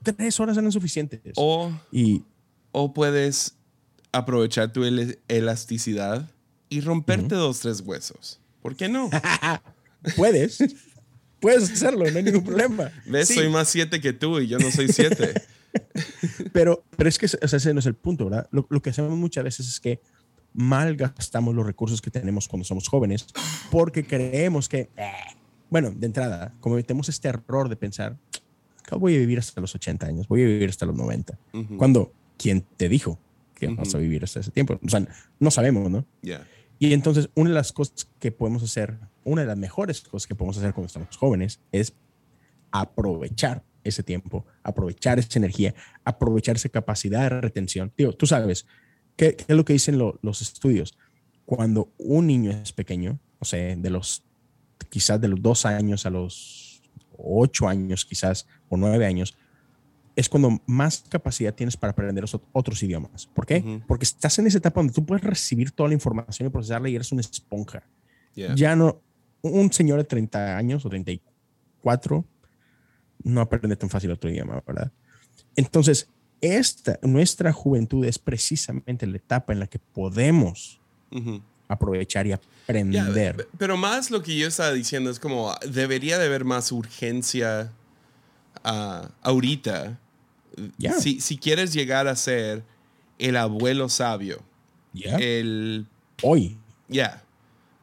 Tres horas eran suficientes. O, y, o puedes aprovechar tu elasticidad y romperte dos, tres huesos. ¿Por qué no? (laughs) puedes. Puedes hacerlo, no hay ningún problema. (laughs) ¿Ves? Soy más siete que tú y yo no soy siete. (laughs) pero, pero es que ese no es el punto, ¿verdad? Lo, lo, que hacemos muchas veces es que malgastamos los recursos que tenemos cuando somos jóvenes porque creemos que, eh, bueno, de entrada, cometemos este error de pensar, voy a vivir hasta los 80 años, voy a vivir hasta los 90. Cuando, ¿quién te dijo que vas a vivir hasta ese tiempo? O sea, no sabemos, ¿no? Y entonces, una de las cosas que podemos hacer, una de las mejores cosas que podemos hacer cuando estamos jóvenes es aprovechar ese tiempo, aprovechar esa energía, aprovechar esa capacidad de retención. Tío, tú sabes, ¿Qué, es lo que dicen los estudios? Cuando un niño es pequeño, o sea, de los quizás de los dos años a los ocho años, quizás, o nueve años, es cuando más capacidad tienes para aprender otros idiomas. ¿Por qué? Porque estás en esa etapa donde tú puedes recibir toda la información y procesarla y eres una esponja. Ya no, un señor de 30 años o 34 no aprende tan fácil otro idioma, ¿verdad? Entonces, esta, nuestra juventud es precisamente la etapa en la que podemos aprovechar y aprender. pero más lo que yo estaba diciendo es como debería de haber más urgencia uh, ahorita. Si, si, quieres llegar a ser el abuelo sabio, el... Hoy. Ya.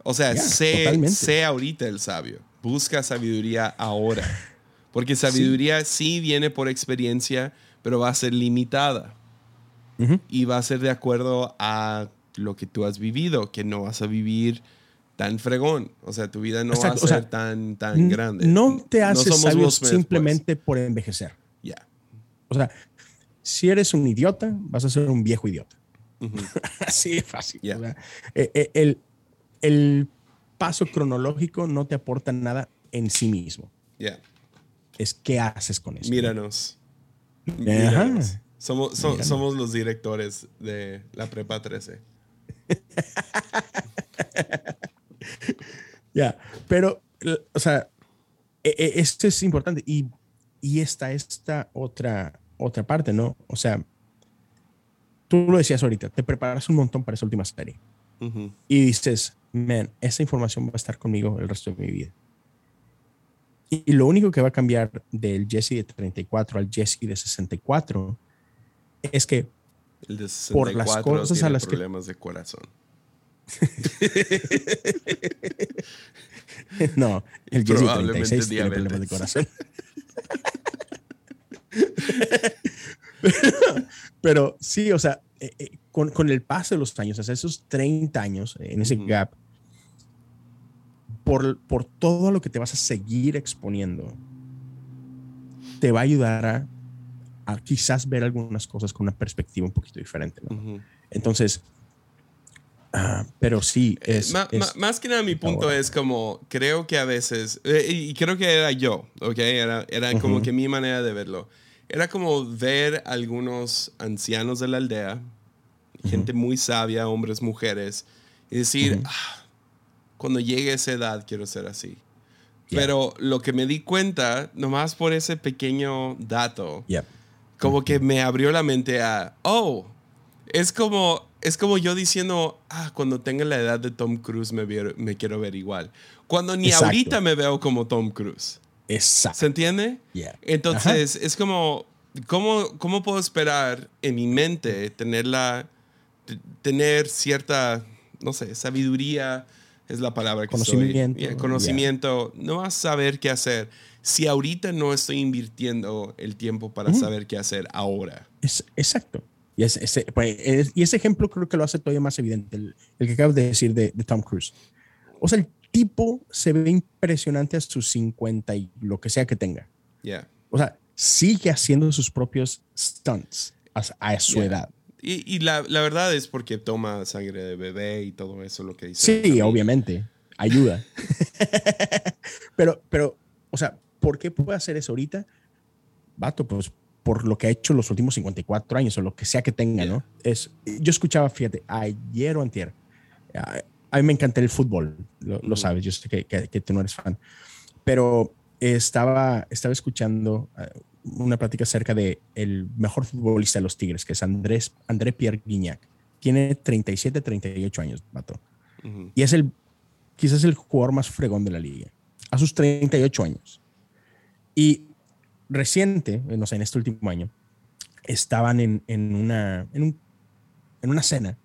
O sea, sé, sé ahorita el sabio. Busca sabiduría ahora. (laughs) Porque sabiduría sí viene por experiencia, pero va a ser limitada. Y va a ser de acuerdo a lo que tú has vivido, que no vas a vivir tan fregón. O sea, tu vida no va a ser tan, tan grande. No te haces sabio pues. simplemente por envejecer. O sea, si eres un idiota, vas a ser un viejo idiota. (laughs) Así de fácil. Eh, eh, el, el, paso cronológico no te aporta nada en sí mismo. Ya. Es qué haces con eso. Míranos. Míranos. Somos, somos los directores de la Prepa 13. (laughs) ya, pero, o sea, e, e, esto es importante. Y, y está esta otra, otra parte, ¿no? O sea, tú lo decías ahorita, te preparas un montón para esa última serie. Y dices, man, esa información va a estar conmigo el resto de mi vida. Y, lo único que va a cambiar del Jesse de 34 al Jesse de 64 es que el de 64 por las cosas tiene a las problemas de corazón. (laughs) no, el Jesse de 36 tiene problemas de corazón. (laughs) pero, sí, o sea, eh, eh, con, con, el paso de los años, o sea, esos 30 años en ese gap, por, por todo lo que te vas a seguir exponiendo, te va a ayudar a, a quizás ver algunas cosas con una perspectiva un poquito diferente. Entonces, ah, pero sí, eh, es, más que nada mi punto es como, creo que a veces, y creo que era yo, ¿ok? Era, era como que mi manera de verlo era como ver algunos ancianos de la aldea, gente muy sabia, hombres, mujeres, y decir, ah, cuando llegue a esa edad quiero ser así. Pero lo que me di cuenta, nomás por ese pequeño dato, como que me abrió la mente a, oh, es como, es como yo diciendo, ah, cuando tenga la edad de Tom Cruise me, me quiero ver igual. Cuando ni ahorita me veo como Tom Cruise. Exacto. ¿Se entiende? Entonces, es como, ¿cómo, ¿cómo puedo esperar en mi mente tener, tener cierta, no sé, sabiduría, es la palabra que conocimiento, soy, conocimiento, no vas a saber qué hacer si ahorita no estoy invirtiendo el tiempo para saber qué hacer ahora. Es, exacto. Y, ese, pues, y ese ejemplo creo que lo hace todavía más evidente, el, que acabas de decir de, de Tom Cruise. O sea, el tipo se ve impresionante a sus 50 y lo que sea que tenga. Yeah. O sea, sigue haciendo sus propios stunts a, su edad. Y, la, la, verdad es porque toma sangre de bebé y todo eso, lo que dice. Sí, obviamente. Ayuda. (laughs) pero, pero, o sea, ¿por qué puede hacer eso ahorita? Vato, pues por lo que ha hecho los últimos 54 años o lo que sea que tenga, ¿no? Es, yo escuchaba, fíjate, ayer o antier, a mí me encanta el fútbol, lo, sabes, yo sé que, que, tú no eres fan, pero estaba, estaba escuchando eh, una plática acerca de el mejor futbolista de los Tigres, que es Andrés, André Pierre Guignac. Tiene 37, 38 años, vato. Y es el, quizás el jugador más fregón de la liga, a sus 38 años. Y reciente, no sé, en este último año, estaban en, en una, en, un, en una cena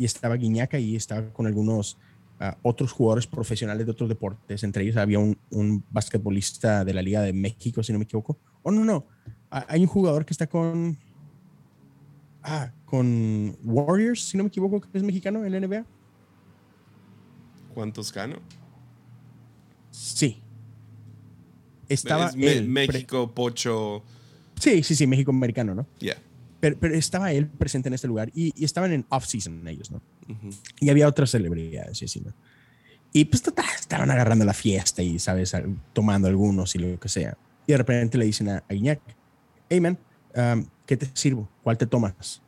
y estaba Guiñaca y estaba con algunos ah, otros jugadores profesionales de otros deportes. Entre ellos había un, un, basquetbolista de la Liga de México, si no me equivoco. Oh, no, no. Hay un jugador que está con. Ah, con Warriors, si no me equivoco, que es mexicano en la NBA. ¿Cuántos gano? Sí. Estaba. México, Pocho. Sí, sí, sí, México americano, ¿no? Ya. Pero, estaba él presente en este lugar y, estaban en off-season ellos, ¿no? Y había otras celebridades y así, ¿no? Y pues estaban agarrando la fiesta y, ¿sabes? Tomando algunos y lo que sea. Y de repente le dicen a, a Iñak, hey, man, um, ¿qué te sirvo? ¿Cuál te tomas?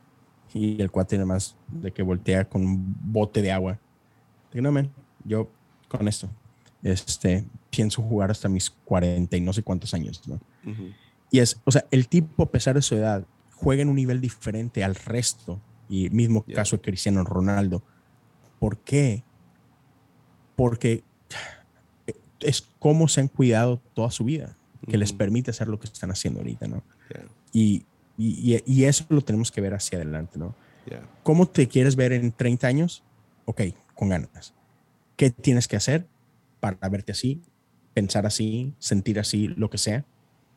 Y el cuate nada más de que voltea con un bote de agua. Digo, no, man, yo con esto, este, pienso jugar hasta mis 40 y no sé cuántos años, ¿no? Y es, o sea, el tipo, a pesar de su edad, juega en un nivel diferente al resto. Y mismo caso de Cristiano Ronaldo. ¿Por qué? Porque es como se han cuidado toda su vida, que les permite hacer lo que están haciendo ahorita, ¿no? Y, y, y, eso lo tenemos que ver hacia adelante, ¿no? ¿Cómo te quieres ver en 30 años? Ok, con ganas. ¿Qué tienes que hacer para verte así, pensar así, sentir así, lo que sea,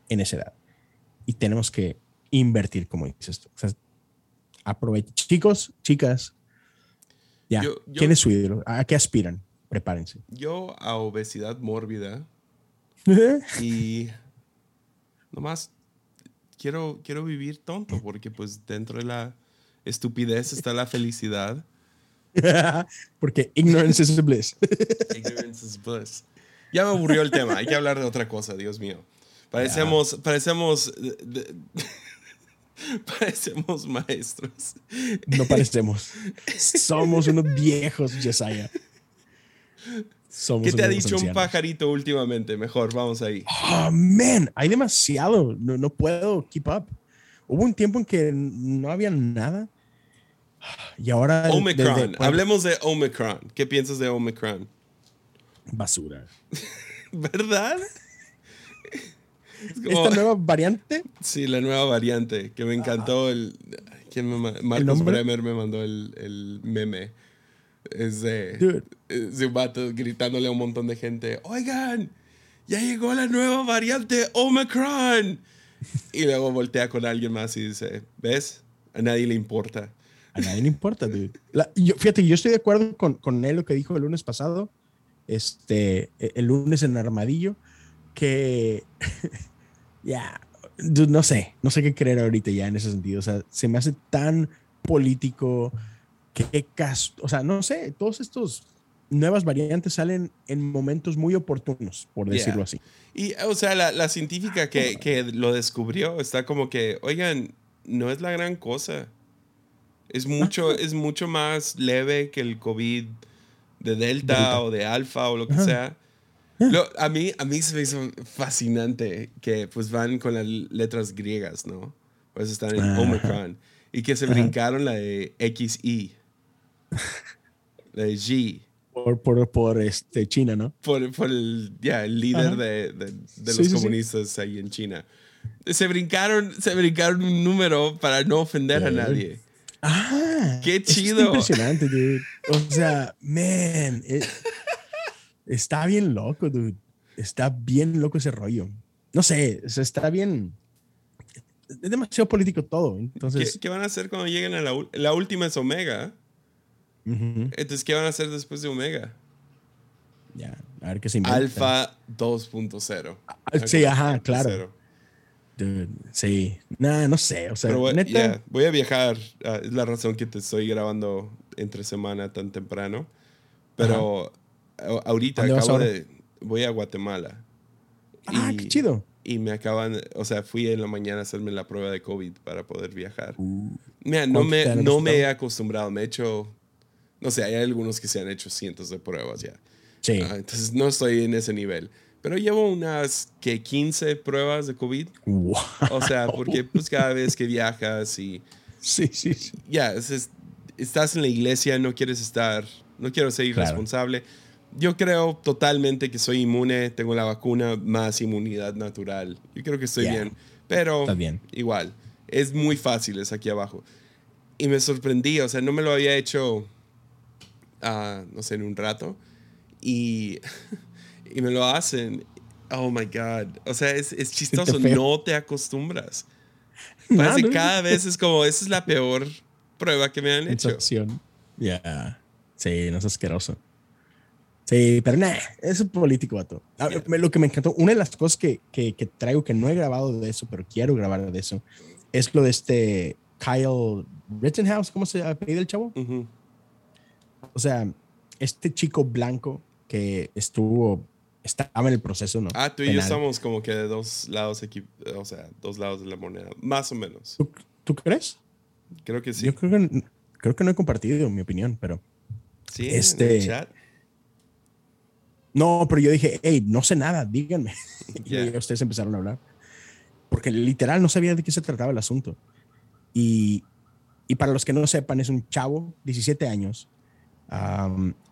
en esa edad? Y tenemos que invertir, como dices tú. O sea. Chicos, chicas, ya. ¿Quién es su ídolo? ¿A qué aspiran? prepárense. (laughs) Yo a obesidad mórbida (laughs) y nomás quiero, quiero vivir tonto porque pues dentro de la estupidez está la felicidad. porque ignorance is bliss. (laughs) ignorance is bliss. Ya me aburrió el tema, hay que hablar de otra cosa, Dios mío. Parecemos, parecemos, (laughs) parecemos maestros. No parecemos. Somos unos viejos, Yesaya. ¿Qué te ha dicho un pajarito últimamente? Mejor, vamos ahí. Oh, man, hay demasiado. No, no puedo keep up. Hubo un tiempo en que no había nada. Y ahora. Omicron. Hablemos de Omicron. ¿Qué piensas de Omicron? Basura. (laughs) ¿Verdad? ¿Esta nueva variante? Sí, la nueva variante. Que me encantó. El, ¿quién me, Marcos Bremer me mandó el, el meme es de, un vato gritándole a un montón de gente, oigan, ya llegó la nueva variante Omicron. Y luego voltea con alguien más y dice, ¿ves? A nadie le importa. A nadie le importa, dude. yo, fíjate, yo estoy de acuerdo con, con él lo que dijo el lunes pasado, este, e, el lunes en Armadillo, que (laughs) ya, no sé, no sé qué creer ahorita ya en ese sentido. O sea, se me hace tan político qué caso, o sea, no sé, todos estos nuevas variantes salen en momentos muy oportunos, por decirlo así. Y, o sea, la, científica que, que, lo descubrió está como que, oigan, no es la gran cosa. Es mucho, es mucho más leve que el COVID de Delta, o de Alfa o lo que sea. A, mí, a mí se me hizo fascinante que pues van con las letras griegas, ¿no? Pues están en Omicron. Y que se brincaron la de XI de G. Por, por, por, este, China, ¿no? Por, por el, ya, el líder de, de, los comunistas ahí en China. Se brincaron, se brincaron un número para no ofender a nadie. Ah, qué chido. Es impresionante, dude. O sea, man, eh, está bien loco, dude. Está bien loco ese rollo. No sé, está bien. Es demasiado político todo. Entonces, ¿Qué, ¿Qué, van a hacer cuando lleguen a la, la última es Omega? Entonces, ¿qué van a hacer después de Omega? Ya, a ver qué se inventa. Alfa 2.0. Ah, sí, ajá, claro. sí, nada, no sé. O sea, voy, voy a viajar. Ah, es la razón que te estoy grabando entre semana tan temprano. Pero ahorita acabo de. Voy a Guatemala. Ah, qué chido. Y me acaban. O sea, fui en la mañana a hacerme la prueba de COVID para poder viajar. Uh, Mira, no me, no me he acostumbrado. Me he hecho no sé, hay algunos que se han hecho cientos de pruebas ya. Sí. entonces no estoy en ese nivel. Pero llevo unas que 15 pruebas de COVID. O sea, porque pues cada vez que viajas y... (laughs) Sí, sí, sí. Ya, estás en la iglesia, no quieres estar, no quiero ser irresponsable. Yo creo totalmente que soy inmune, tengo la vacuna más inmunidad natural. Yo creo que estoy bien. Pero bien. igual, es muy fácil, es aquí abajo. Y me sorprendí, o sea, no me lo había hecho no sé, en un rato. Y, (laughs) y me lo hacen. Oh my God. O sea, es, es (laughs) chistoso. No te acostumbras. (laughs) Parece cada vez es como, esa es la peor prueba que me han hecho. Ya. Sí, no es asqueroso. Sí, pero nada, es un político, vato. Lo que me encantó, una de las cosas que, que, que, traigo, que no he grabado de eso, pero quiero grabar de eso, es lo de este Kyle Rittenhouse, ¿cómo se llama el chavo? o sea, este chico blanco que estuvo, estaba en el proceso, ¿no? Ah, tú y yo estamos como que de dos lados, o sea, dos lados de la moneda, más o menos. ¿Tú, crees? Creo que sí. Yo creo que, creo que no he compartido mi opinión, pero... Sí, este, en el chat. No, pero yo dije, hey, no sé nada, díganme. (laughs) Y ustedes empezaron a hablar. Porque literal no sabía de qué se trataba el asunto. Y, y para los que no sepan, es un chavo, 17 años,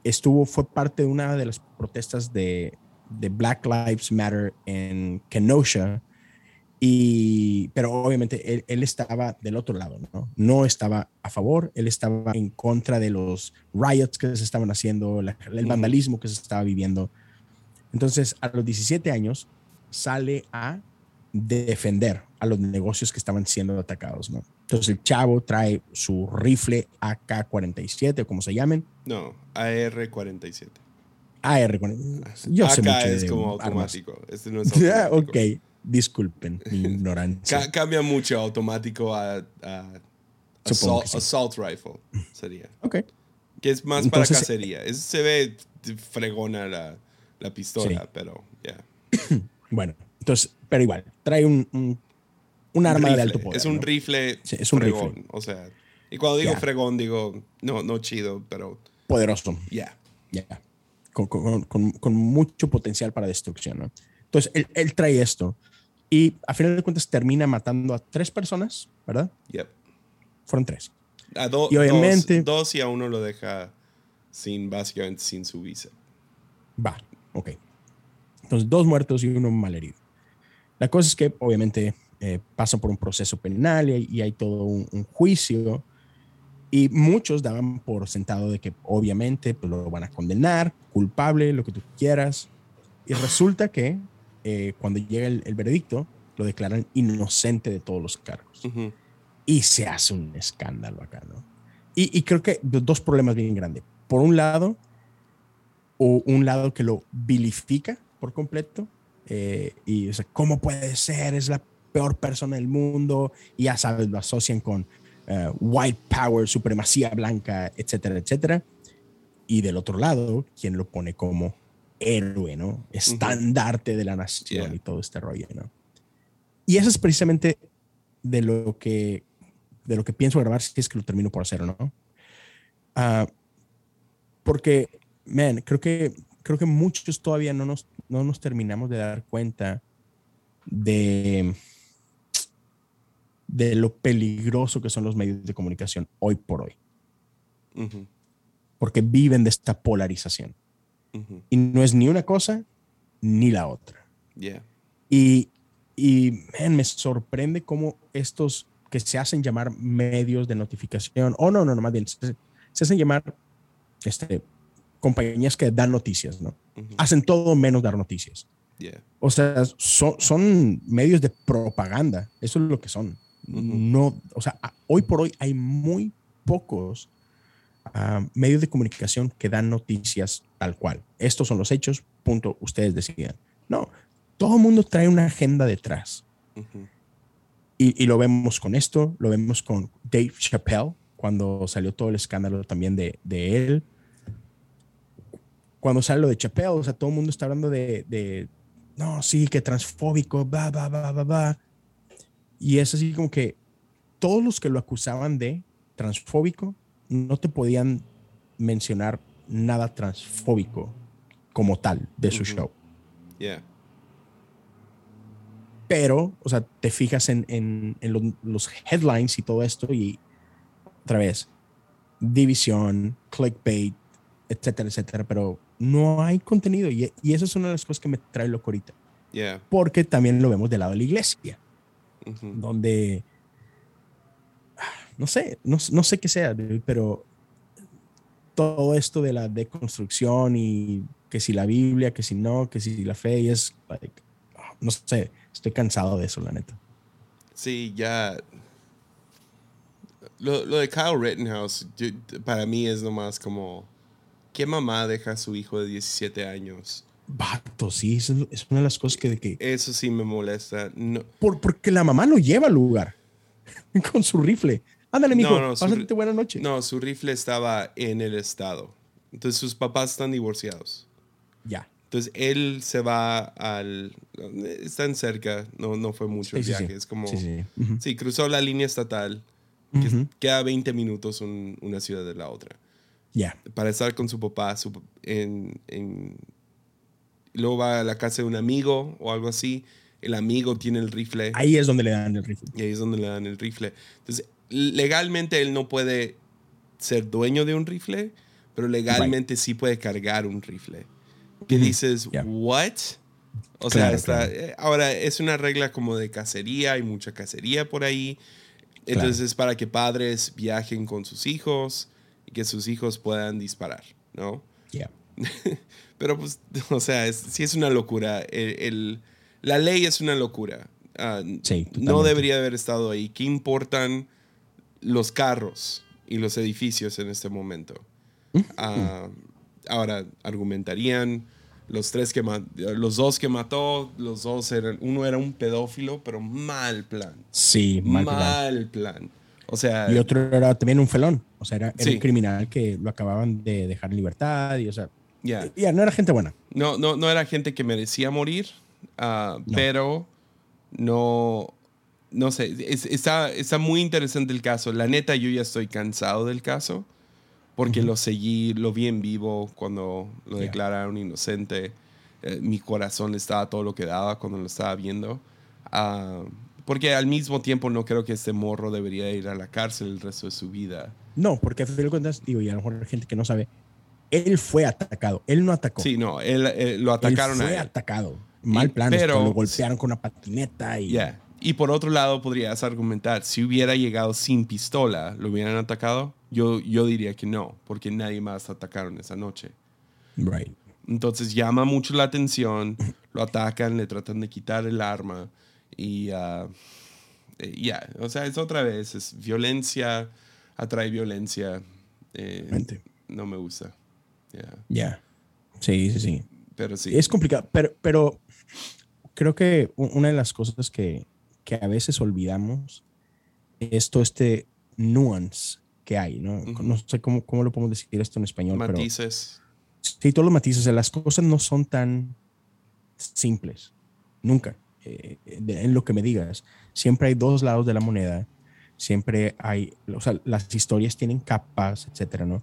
estuvo, fue parte de una de las protestas de, de Black Lives Matter en Kenosha, y, pero obviamente él, él, estaba del otro lado, ¿no? No estaba a favor, él estaba en contra de los riots que se estaban haciendo, el vandalismo que se estaba viviendo. Entonces, a los 17 años, sale a defender a los negocios que estaban siendo atacados, ¿no? Entonces el chavo trae su rifle AK-47 o como se llamen. No, AR-47. AR con Yo sé Acá mucho es como automático. Este no es (laughs) Ah, automático. ok, disculpen mi (laughs) ignorancia. Ca- cambia mucho automático a, a assault, sí. assault rifle. Sería. ok. Que es más Entonces- para cacería. Es- se ve fregona la, la pistola, Sí. pero ya. (coughs) Bueno, entonces, pero igual, trae un, un, un arma Rifle. de alto poder. Es un ¿no? rifle Sí, es un fregón. rifle. O sea, y cuando digo Ya. fregón, digo, no, no chido, pero Poderoso. ya. Ya. Con, con- con- con mucho potencial para destrucción, ¿no? Entonces, él, él trae esto y a final de cuentas termina matando a tres personas, ¿verdad? Yep. Fueron tres. A do- Y obviamente- dos, dos y a uno lo deja sin, básicamente, sin su visa. Va, ok. Entonces, dos muertos y uno malherido. La cosa es que, obviamente, eh, pasa por un proceso penal y, hay- y hay todo un, un juicio. Y muchos daban por sentado de que, obviamente, pues, lo van a condenar, culpable, lo que tú quieras. Y resulta que, eh, cuando llega el, el veredicto, lo declaran inocente de todos los cargos. Ujú. Y se hace un escándalo acá, ¿no? Y, y creo que do- dos problemas bien grandes. Por un lado, o un lado que lo vilifica por completo. eh, y o sea, ¿cómo puede ser? Es la peor persona del mundo. Y ya sabes, lo asocian con eh, white power, supremacía blanca, etcétera, etcétera. Y del otro lado, quien lo pone como héroe, ¿no? Estandarte de la nación Yeah. y todo este rollo, ¿no? Y eso es precisamente de lo que, de lo que pienso grabar, si es que lo termino por hacer o no. Ah, porque, man, creo que, creo que muchos todavía no nos, no nos terminamos de dar cuenta de, de lo peligroso que son los medios de comunicación hoy por hoy, porque viven de esta polarización. Ujú. Y no es ni una cosa ni la otra. Yeah. Y, y man, me sorprende cómo estos que se hacen llamar medios de notificación, o no, no, no, más bien, se, se hacen llamar este, compañías que dan noticias, ¿no? Ujú. Hacen todo menos dar noticias. Yeah. O sea, son, son medios de propaganda, eso es lo que son. Ujú. No, o sea, hoy por hoy hay muy pocos ah, medios de comunicación que dan noticias tal cual. Estos son los hechos, punto, ustedes decidan. No, todo el mundo trae una agenda detrás. Ujú. Y, y lo vemos con esto, lo vemos con Dave Chappelle, cuando salió todo el escándalo también de, de él. Cuando sale lo de Chappelle, o sea, todo el mundo está hablando de, de no, sí, que transfóbico, va, va, va, va, va. Y es así como que todos los que lo acusaban de transfóbico no te podían mencionar nada transfóbico como tal de su show. Yeah. pero, o sea, te fijas en, en- en lo- los headlines y todo esto y otra vez, división, clickbait, etcétera, etcétera, pero no hay contenido y, y eso es una de las cosas que me trae loco ahorita, Yeah. porque también lo vemos del lado de la iglesia, donde, ah, no sé, no, no sé qué sea, pero todo esto de la deconstrucción y que si la Biblia, que si no, que si la fe y es, like, no sé, estoy cansado de eso, la neta. Sí, ya. Lo, lo de Kyle Rittenhouse, yo- para mí es nomás como. ¿Qué mamá deja a su hijo de 17 años? Vato, sí, es- es una de las cosas que, de que Eso sí me molesta. No, por, porque la mamá lo lleva al lugar (laughs) con su rifle. Ándale, mijo, No, no, su pásate buena noche. no, su rifle estaba en el estado. Entonces sus papás están divorciados. Ya. Entonces él se va al. Están cerca, no, no fue mucho el sí, viaje. sí. Es como. Sí, sí. Ujú. Sí, cruzó la línea estatal. que Ujú. Queda 20 minutos un- una ciudad de la otra. Ya. Para estar con su papá su- en, en- Luego va a la casa de un amigo o algo así. El amigo tiene el rifle. Ahí es donde le dan el rifle. Y ahí es donde le dan el rifle. Entonces, legalmente él no puede ser dueño de un rifle, pero legalmente sí puede cargar un rifle. Que Ujú. dices, Yeah. ¿what? O sea, está, claro. eh, ahora es una regla como de cacería, hay mucha cacería por ahí. Entonces es para que padres viajen con sus hijos y que sus hijos puedan disparar, ¿no? Ya. (laughs) Pero pues, o sea, es, sí es una locura. El, el- la ley es una locura. Ah, Sí, no debería haber estado ahí. ¿Qué importan los carros y los edificios en este momento? Ah, ahora argumentarían los tres que los dos que mató, los dos eran, uno era un pedófilo, pero mal plan. Sí, mal, mal plan. O sea, y otro era también un felón, o sea, era, un criminal que lo acababan de dejar en libertad y o sea, ya no era gente buena. No, no, no era gente que merecía morir, ah, pero no, no sé, está, está muy interesante el caso. La neta, yo ya estoy cansado del caso porque lo seguí, lo vi en vivo cuando lo declararon inocente. Eh, mi corazón estaba todo lo que daba cuando lo estaba viendo. Ah, porque al mismo tiempo no creo que este morro debería ir a la cárcel el resto de su vida. No, porque a fin de cuentas, digo, y a lo mejor hay gente que no sabe, él fue atacado, él no atacó. Sí, no, él, lo atacaron él fue atacado, mal plan, pero lo golpearon con una patineta y... Y por otro lado, podrías argumentar, si hubiera llegado sin pistola, ¿lo hubieran atacado? Yo, yo diría que no, porque nadie más atacaron esa noche. Right. Entonces llama mucho la atención, lo atacan, le tratan de quitar el arma y uh, ya, o sea, es otra vez, es violencia, atrae violencia. Eh, no me gusta. Ya. Sí, sí, sí. Pero sí. Es complicado, pero, pero creo que una de las cosas que, que a veces olvidamos es todo este nuance que hay, ¿no? No sé cómo, cómo lo podemos decir esto en español. Matices. sí, todos los matices. Las cosas no son tan simples. Nunca. Eh, en lo que me digas. Siempre hay dos lados de la moneda. Siempre hay, o sea, las historias tienen capas, etcétera, ¿no?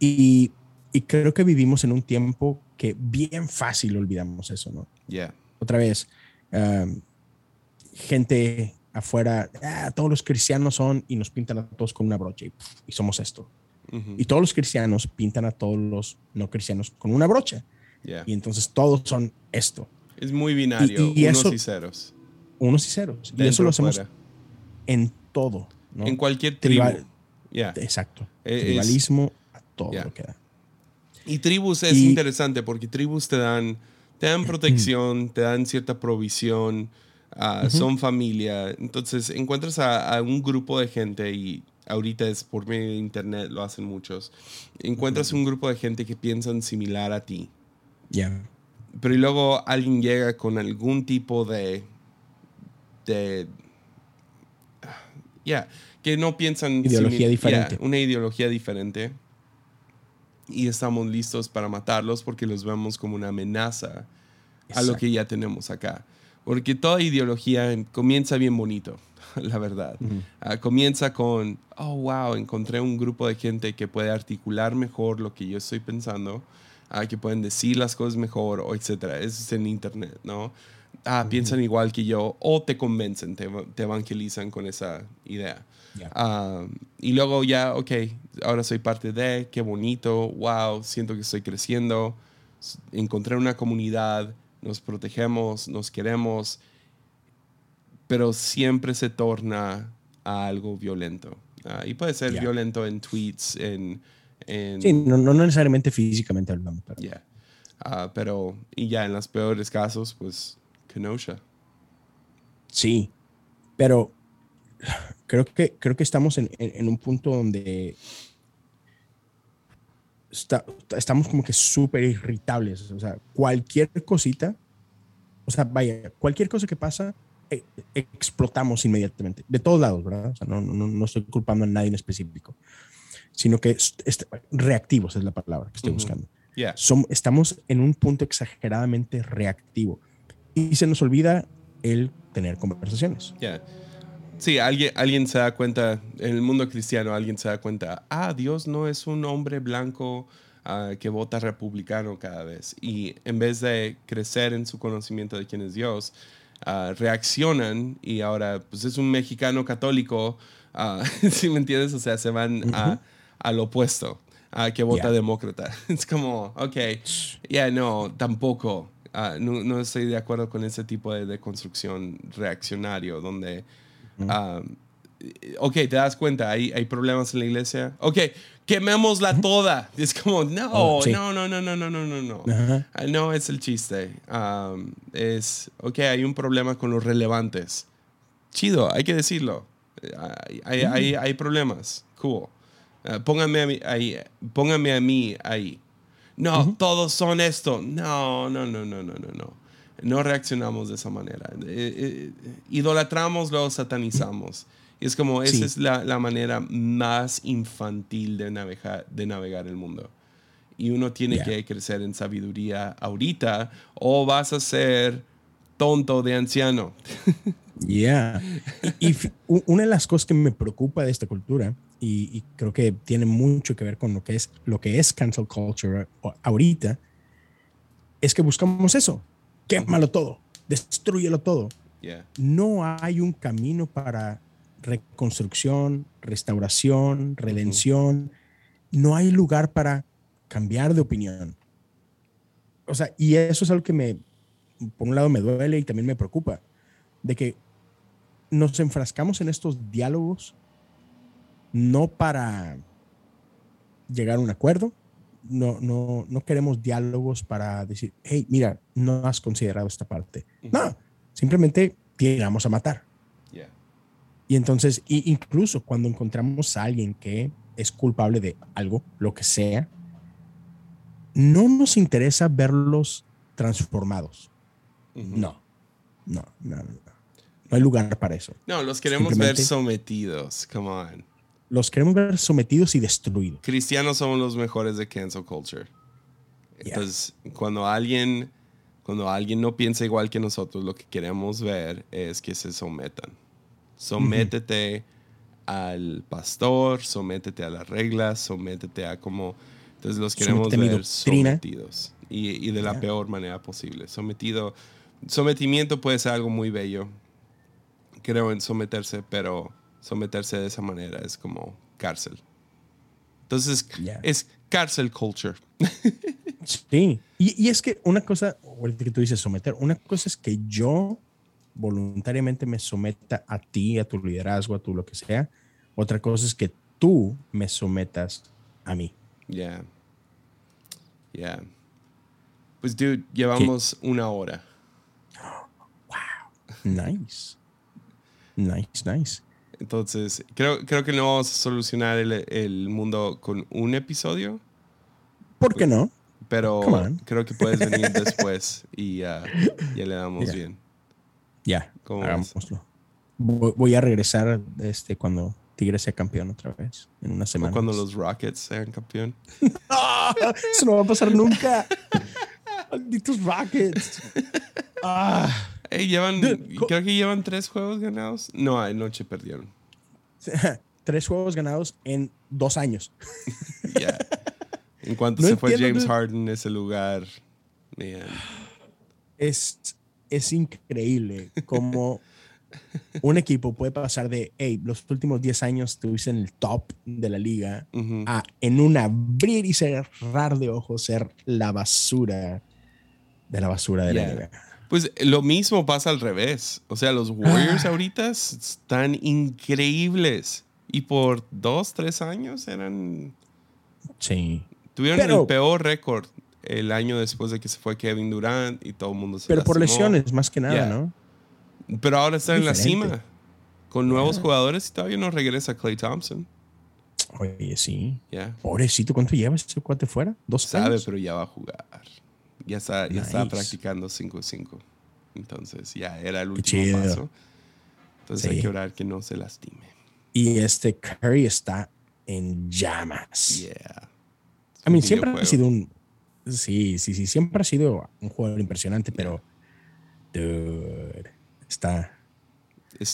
Y, y creo que vivimos en un tiempo que bien fácil olvidamos eso, ¿no? Ya. Otra vez, um, gente afuera, ah, todos los cristianos son y nos pintan a todos con una brocha y, somos esto. Y todos los cristianos pintan a todos los no cristianos con una brocha. Y entonces todos son esto. Es muy binario, y, unos y ceros. Unos y ceros. y eso lo hacemos en todo. En cualquier tribu. Exacto. E, Tribalismo a todo lo que da. Y tribus es interesante porque tribus te dan, te dan (clears throat) protección, te dan cierta provisión son familia. Entonces encuentras a, un grupo de gente y ahorita es por medio de internet, lo hacen muchos. Encuentras un grupo de gente que piensan similar a ti. Ya. Pero y luego alguien llega con algún tipo de... de ya, que no piensan... Ideología diferente. una ideología diferente. Y estamos listos para matarlos porque los vemos como una amenaza a lo que ya tenemos acá. Porque toda ideología comienza bien bonito, (laughs) la verdad. Ah, comienza con, oh, wow, encontré un grupo de gente que puede articular mejor lo que yo estoy pensando, uh, que pueden decir las cosas mejor, o etcétera. Eso es en Internet, ¿no? Ah, piensan igual que yo, o te convencen, te, evangelizan con esa idea. Ah, y luego ya, ok, ahora soy parte de, qué bonito, wow, siento que estoy creciendo, encontré una comunidad, nos protegemos, nos queremos, pero siempre se torna a algo violento. Ah, y puede ser violento en tweets, en... sí, no, necesariamente físicamente hablando. Pero. Ah, pero, y ya en los peores casos, pues, Kenosha. Sí, pero (sighs) creo que, creo que estamos en, en un punto donde estamos como que súper irritables. O sea, cualquier cosita, o sea, vaya, cualquier cosa que pasa, e, explotamos inmediatamente. De todos lados, ¿verdad? O sea, no, no, no estoy culpando a nadie en específico, sino que reactivos es la palabra que estoy buscando. estamos en un punto exageradamente reactivo y se nos olvida el tener conversaciones. Sí, alguien, alguien se da cuenta, en el mundo cristiano alguien se da cuenta, ah, Dios no es un hombre blanco ah, que vota republicano cada vez. Y en vez de crecer en su conocimiento de quién es Dios, ah, reaccionan y ahora pues es un mexicano católico, (laughs) si me entiendes? O sea, se van al opuesto, a que vota demócrata. (laughs) es como, ok, ya no, tampoco. No, no, estoy de acuerdo con ese tipo de, de construcción reaccionario donde Uh, ok, te das cuenta, hay, hay problemas en la iglesia. Ok, quemémosla toda. Es como, no, oh, sí. no, no, no, no, no, no, no, no. Uh, no es el chiste. Um, es, ok, hay un problema con los relevantes. Chido, hay que decirlo. Hay, hay, mm. hay, hay problemas. Cool. Uh, póngame, a mí, ahí, póngame a mí ahí. No, uh -huh. todos son esto. No, no, no, no, no, no, no. No reaccionamos de esa manera. Eh, eh, idolatramos, luego satanizamos. Y es como, esa es la, la, manera más infantil de navegar, de navegar el mundo. Y uno tiene que crecer en sabiduría ahorita o vas a ser tonto de anciano. (laughs) Ya. Y, una de las cosas que me preocupa de esta cultura, y, creo que tiene mucho que ver con lo que es, lo que es cancel culture ahorita, es que buscamos eso. Quémalo todo, destruyelo todo. No hay un camino para reconstrucción, restauración, redención. No hay lugar para cambiar de opinión. O sea, y eso es algo que me, por un lado me duele y también me preocupa, de que nos enfrascamos en estos diálogos no para llegar a un acuerdo, no, no, no queremos diálogos para decir, hey, mira, no has considerado esta parte. No, simplemente tiramos a matar. Y entonces, incluso cuando encontramos a alguien que es culpable de algo, lo que sea, no nos interesa verlos transformados. no, no, no, no. No hay lugar para eso. No, los queremos ver sometidos. Come on. Los queremos ver sometidos y destruidos. Cristianos somos los mejores de cancel culture. Entonces, cuando alguien, cuando alguien no piensa igual que nosotros, lo que queremos ver es que se sometan. Sométete al pastor, sométete a las reglas, sométete a como... Entonces los queremos ver sometidos. Y, y, de la peor manera posible. Sometido, sometimiento puede ser algo muy bello creo en someterse, pero someterse de esa manera es como cárcel. Entonces es cárcel culture. sí, y, y, es que una cosa, ahorita que tú dices someter, una cosa es que yo voluntariamente me someta a ti, a tu liderazgo, a tu lo que sea. Otra cosa es que tú me sometas a mí. Ya. Ya. Pues, dude, llevamos una hora. (gasps) Wow. Nice. Nice, nice. Entonces, creo, creo que no vamos a solucionar el, el mundo con un episodio. ¿Por qué no? Pero creo que puedes venir (laughs) después y ya le damos bien. Ya, hagámoslo. Voy a regresar este, cuando Tigres sea campeón otra vez, en una semana. cuando los Rockets sean campeón. (laughs) Eso no va a pasar nunca. (laughs) Malditos Rockets. Ah llevan, creo que llevan tres juegos ganados. No, anoche perdieron. (laughs) tres juegos ganados en dos años. (laughs) En cuanto se fue James Harden en ese lugar, Es, es increíble cómo un equipo puede pasar de, hey, los últimos 10 años estuviste en el top de la liga, a en un abrir y cerrar de ojos ser la basura de la basura de la liga. Pues lo mismo pasa al revés. O sea, los Warriors ah. ahorita están increíbles. Y por dos, tres años eran. Sí. Tuvieron el peor récord el año después de que se fue Kevin Durant y todo el mundo se Pero por lesiones, más que nada, ¿no? Pero ahora están en la cima. Con nuevos jugadores y todavía no regresa Clay Thompson. Oye, sí. Pobrecito, ¿cuánto llevas ese cuate fuera? ¿Dos Sabe, pero ya va a jugar ya está, ya está practicando 5-5. Entonces ya era el último paso. Entonces hay que orar que no se lastime. Y este Curry está en llamas. Yeah. A mí siempre ha sido un. Sí, sí, sí. Siempre ha sido un jugador impresionante, pero. Dude. Está.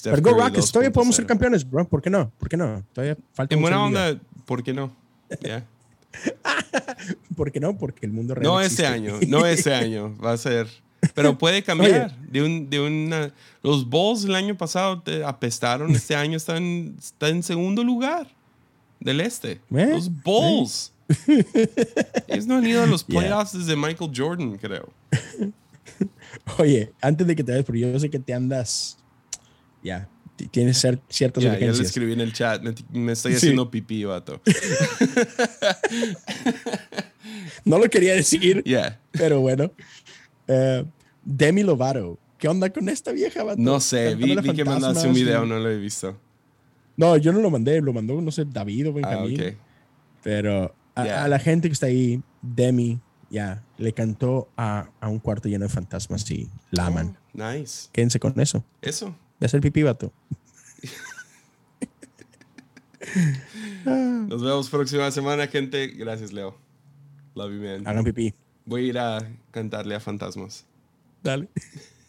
pero Go Rockets, todavía podemos ser campeones, bro. ¿Por qué no? ¿Por qué no? Todavía falta. En buena onda, ¿por qué no? Yeah. (laughs) ¿Por qué no? Porque el mundo real. No este año, no este (laughs) año. Va a ser. Pero puede cambiar. de un, de una, los Bulls el año pasado te apestaron. (laughs) Este año están, está en segundo lugar del este. ¿Eh? Los Bulls. Ellos no han ido a los (laughs) playoffs desde Michael Jordan, creo. Oye, antes de que te vayas, porque yo sé que te andas. Ya, tienes ciertas ya, Ya lo escribí en el chat. Me, estoy haciendo pipí, vato. No lo quería decir. Pero bueno. Eh, Demi Lovato. ¿Qué onda con esta vieja? Bato? No sé, vi, vi que mandaste un video, no lo he visto. No, yo no lo mandé, lo mandó, no sé, David o Benjamín. Ah. Pero a, la gente que está ahí, Demi, ya, le cantó a, a, un cuarto lleno de fantasmas y la oh, aman. Nice. Quédense con eso. Eso. De hacer pipí, vato. (laughs) Nos vemos próxima semana, gente. Gracias, Leo. Love you, man. Hagan pipí. Voy a ir a cantarle a fantasmas. Dale. (laughs)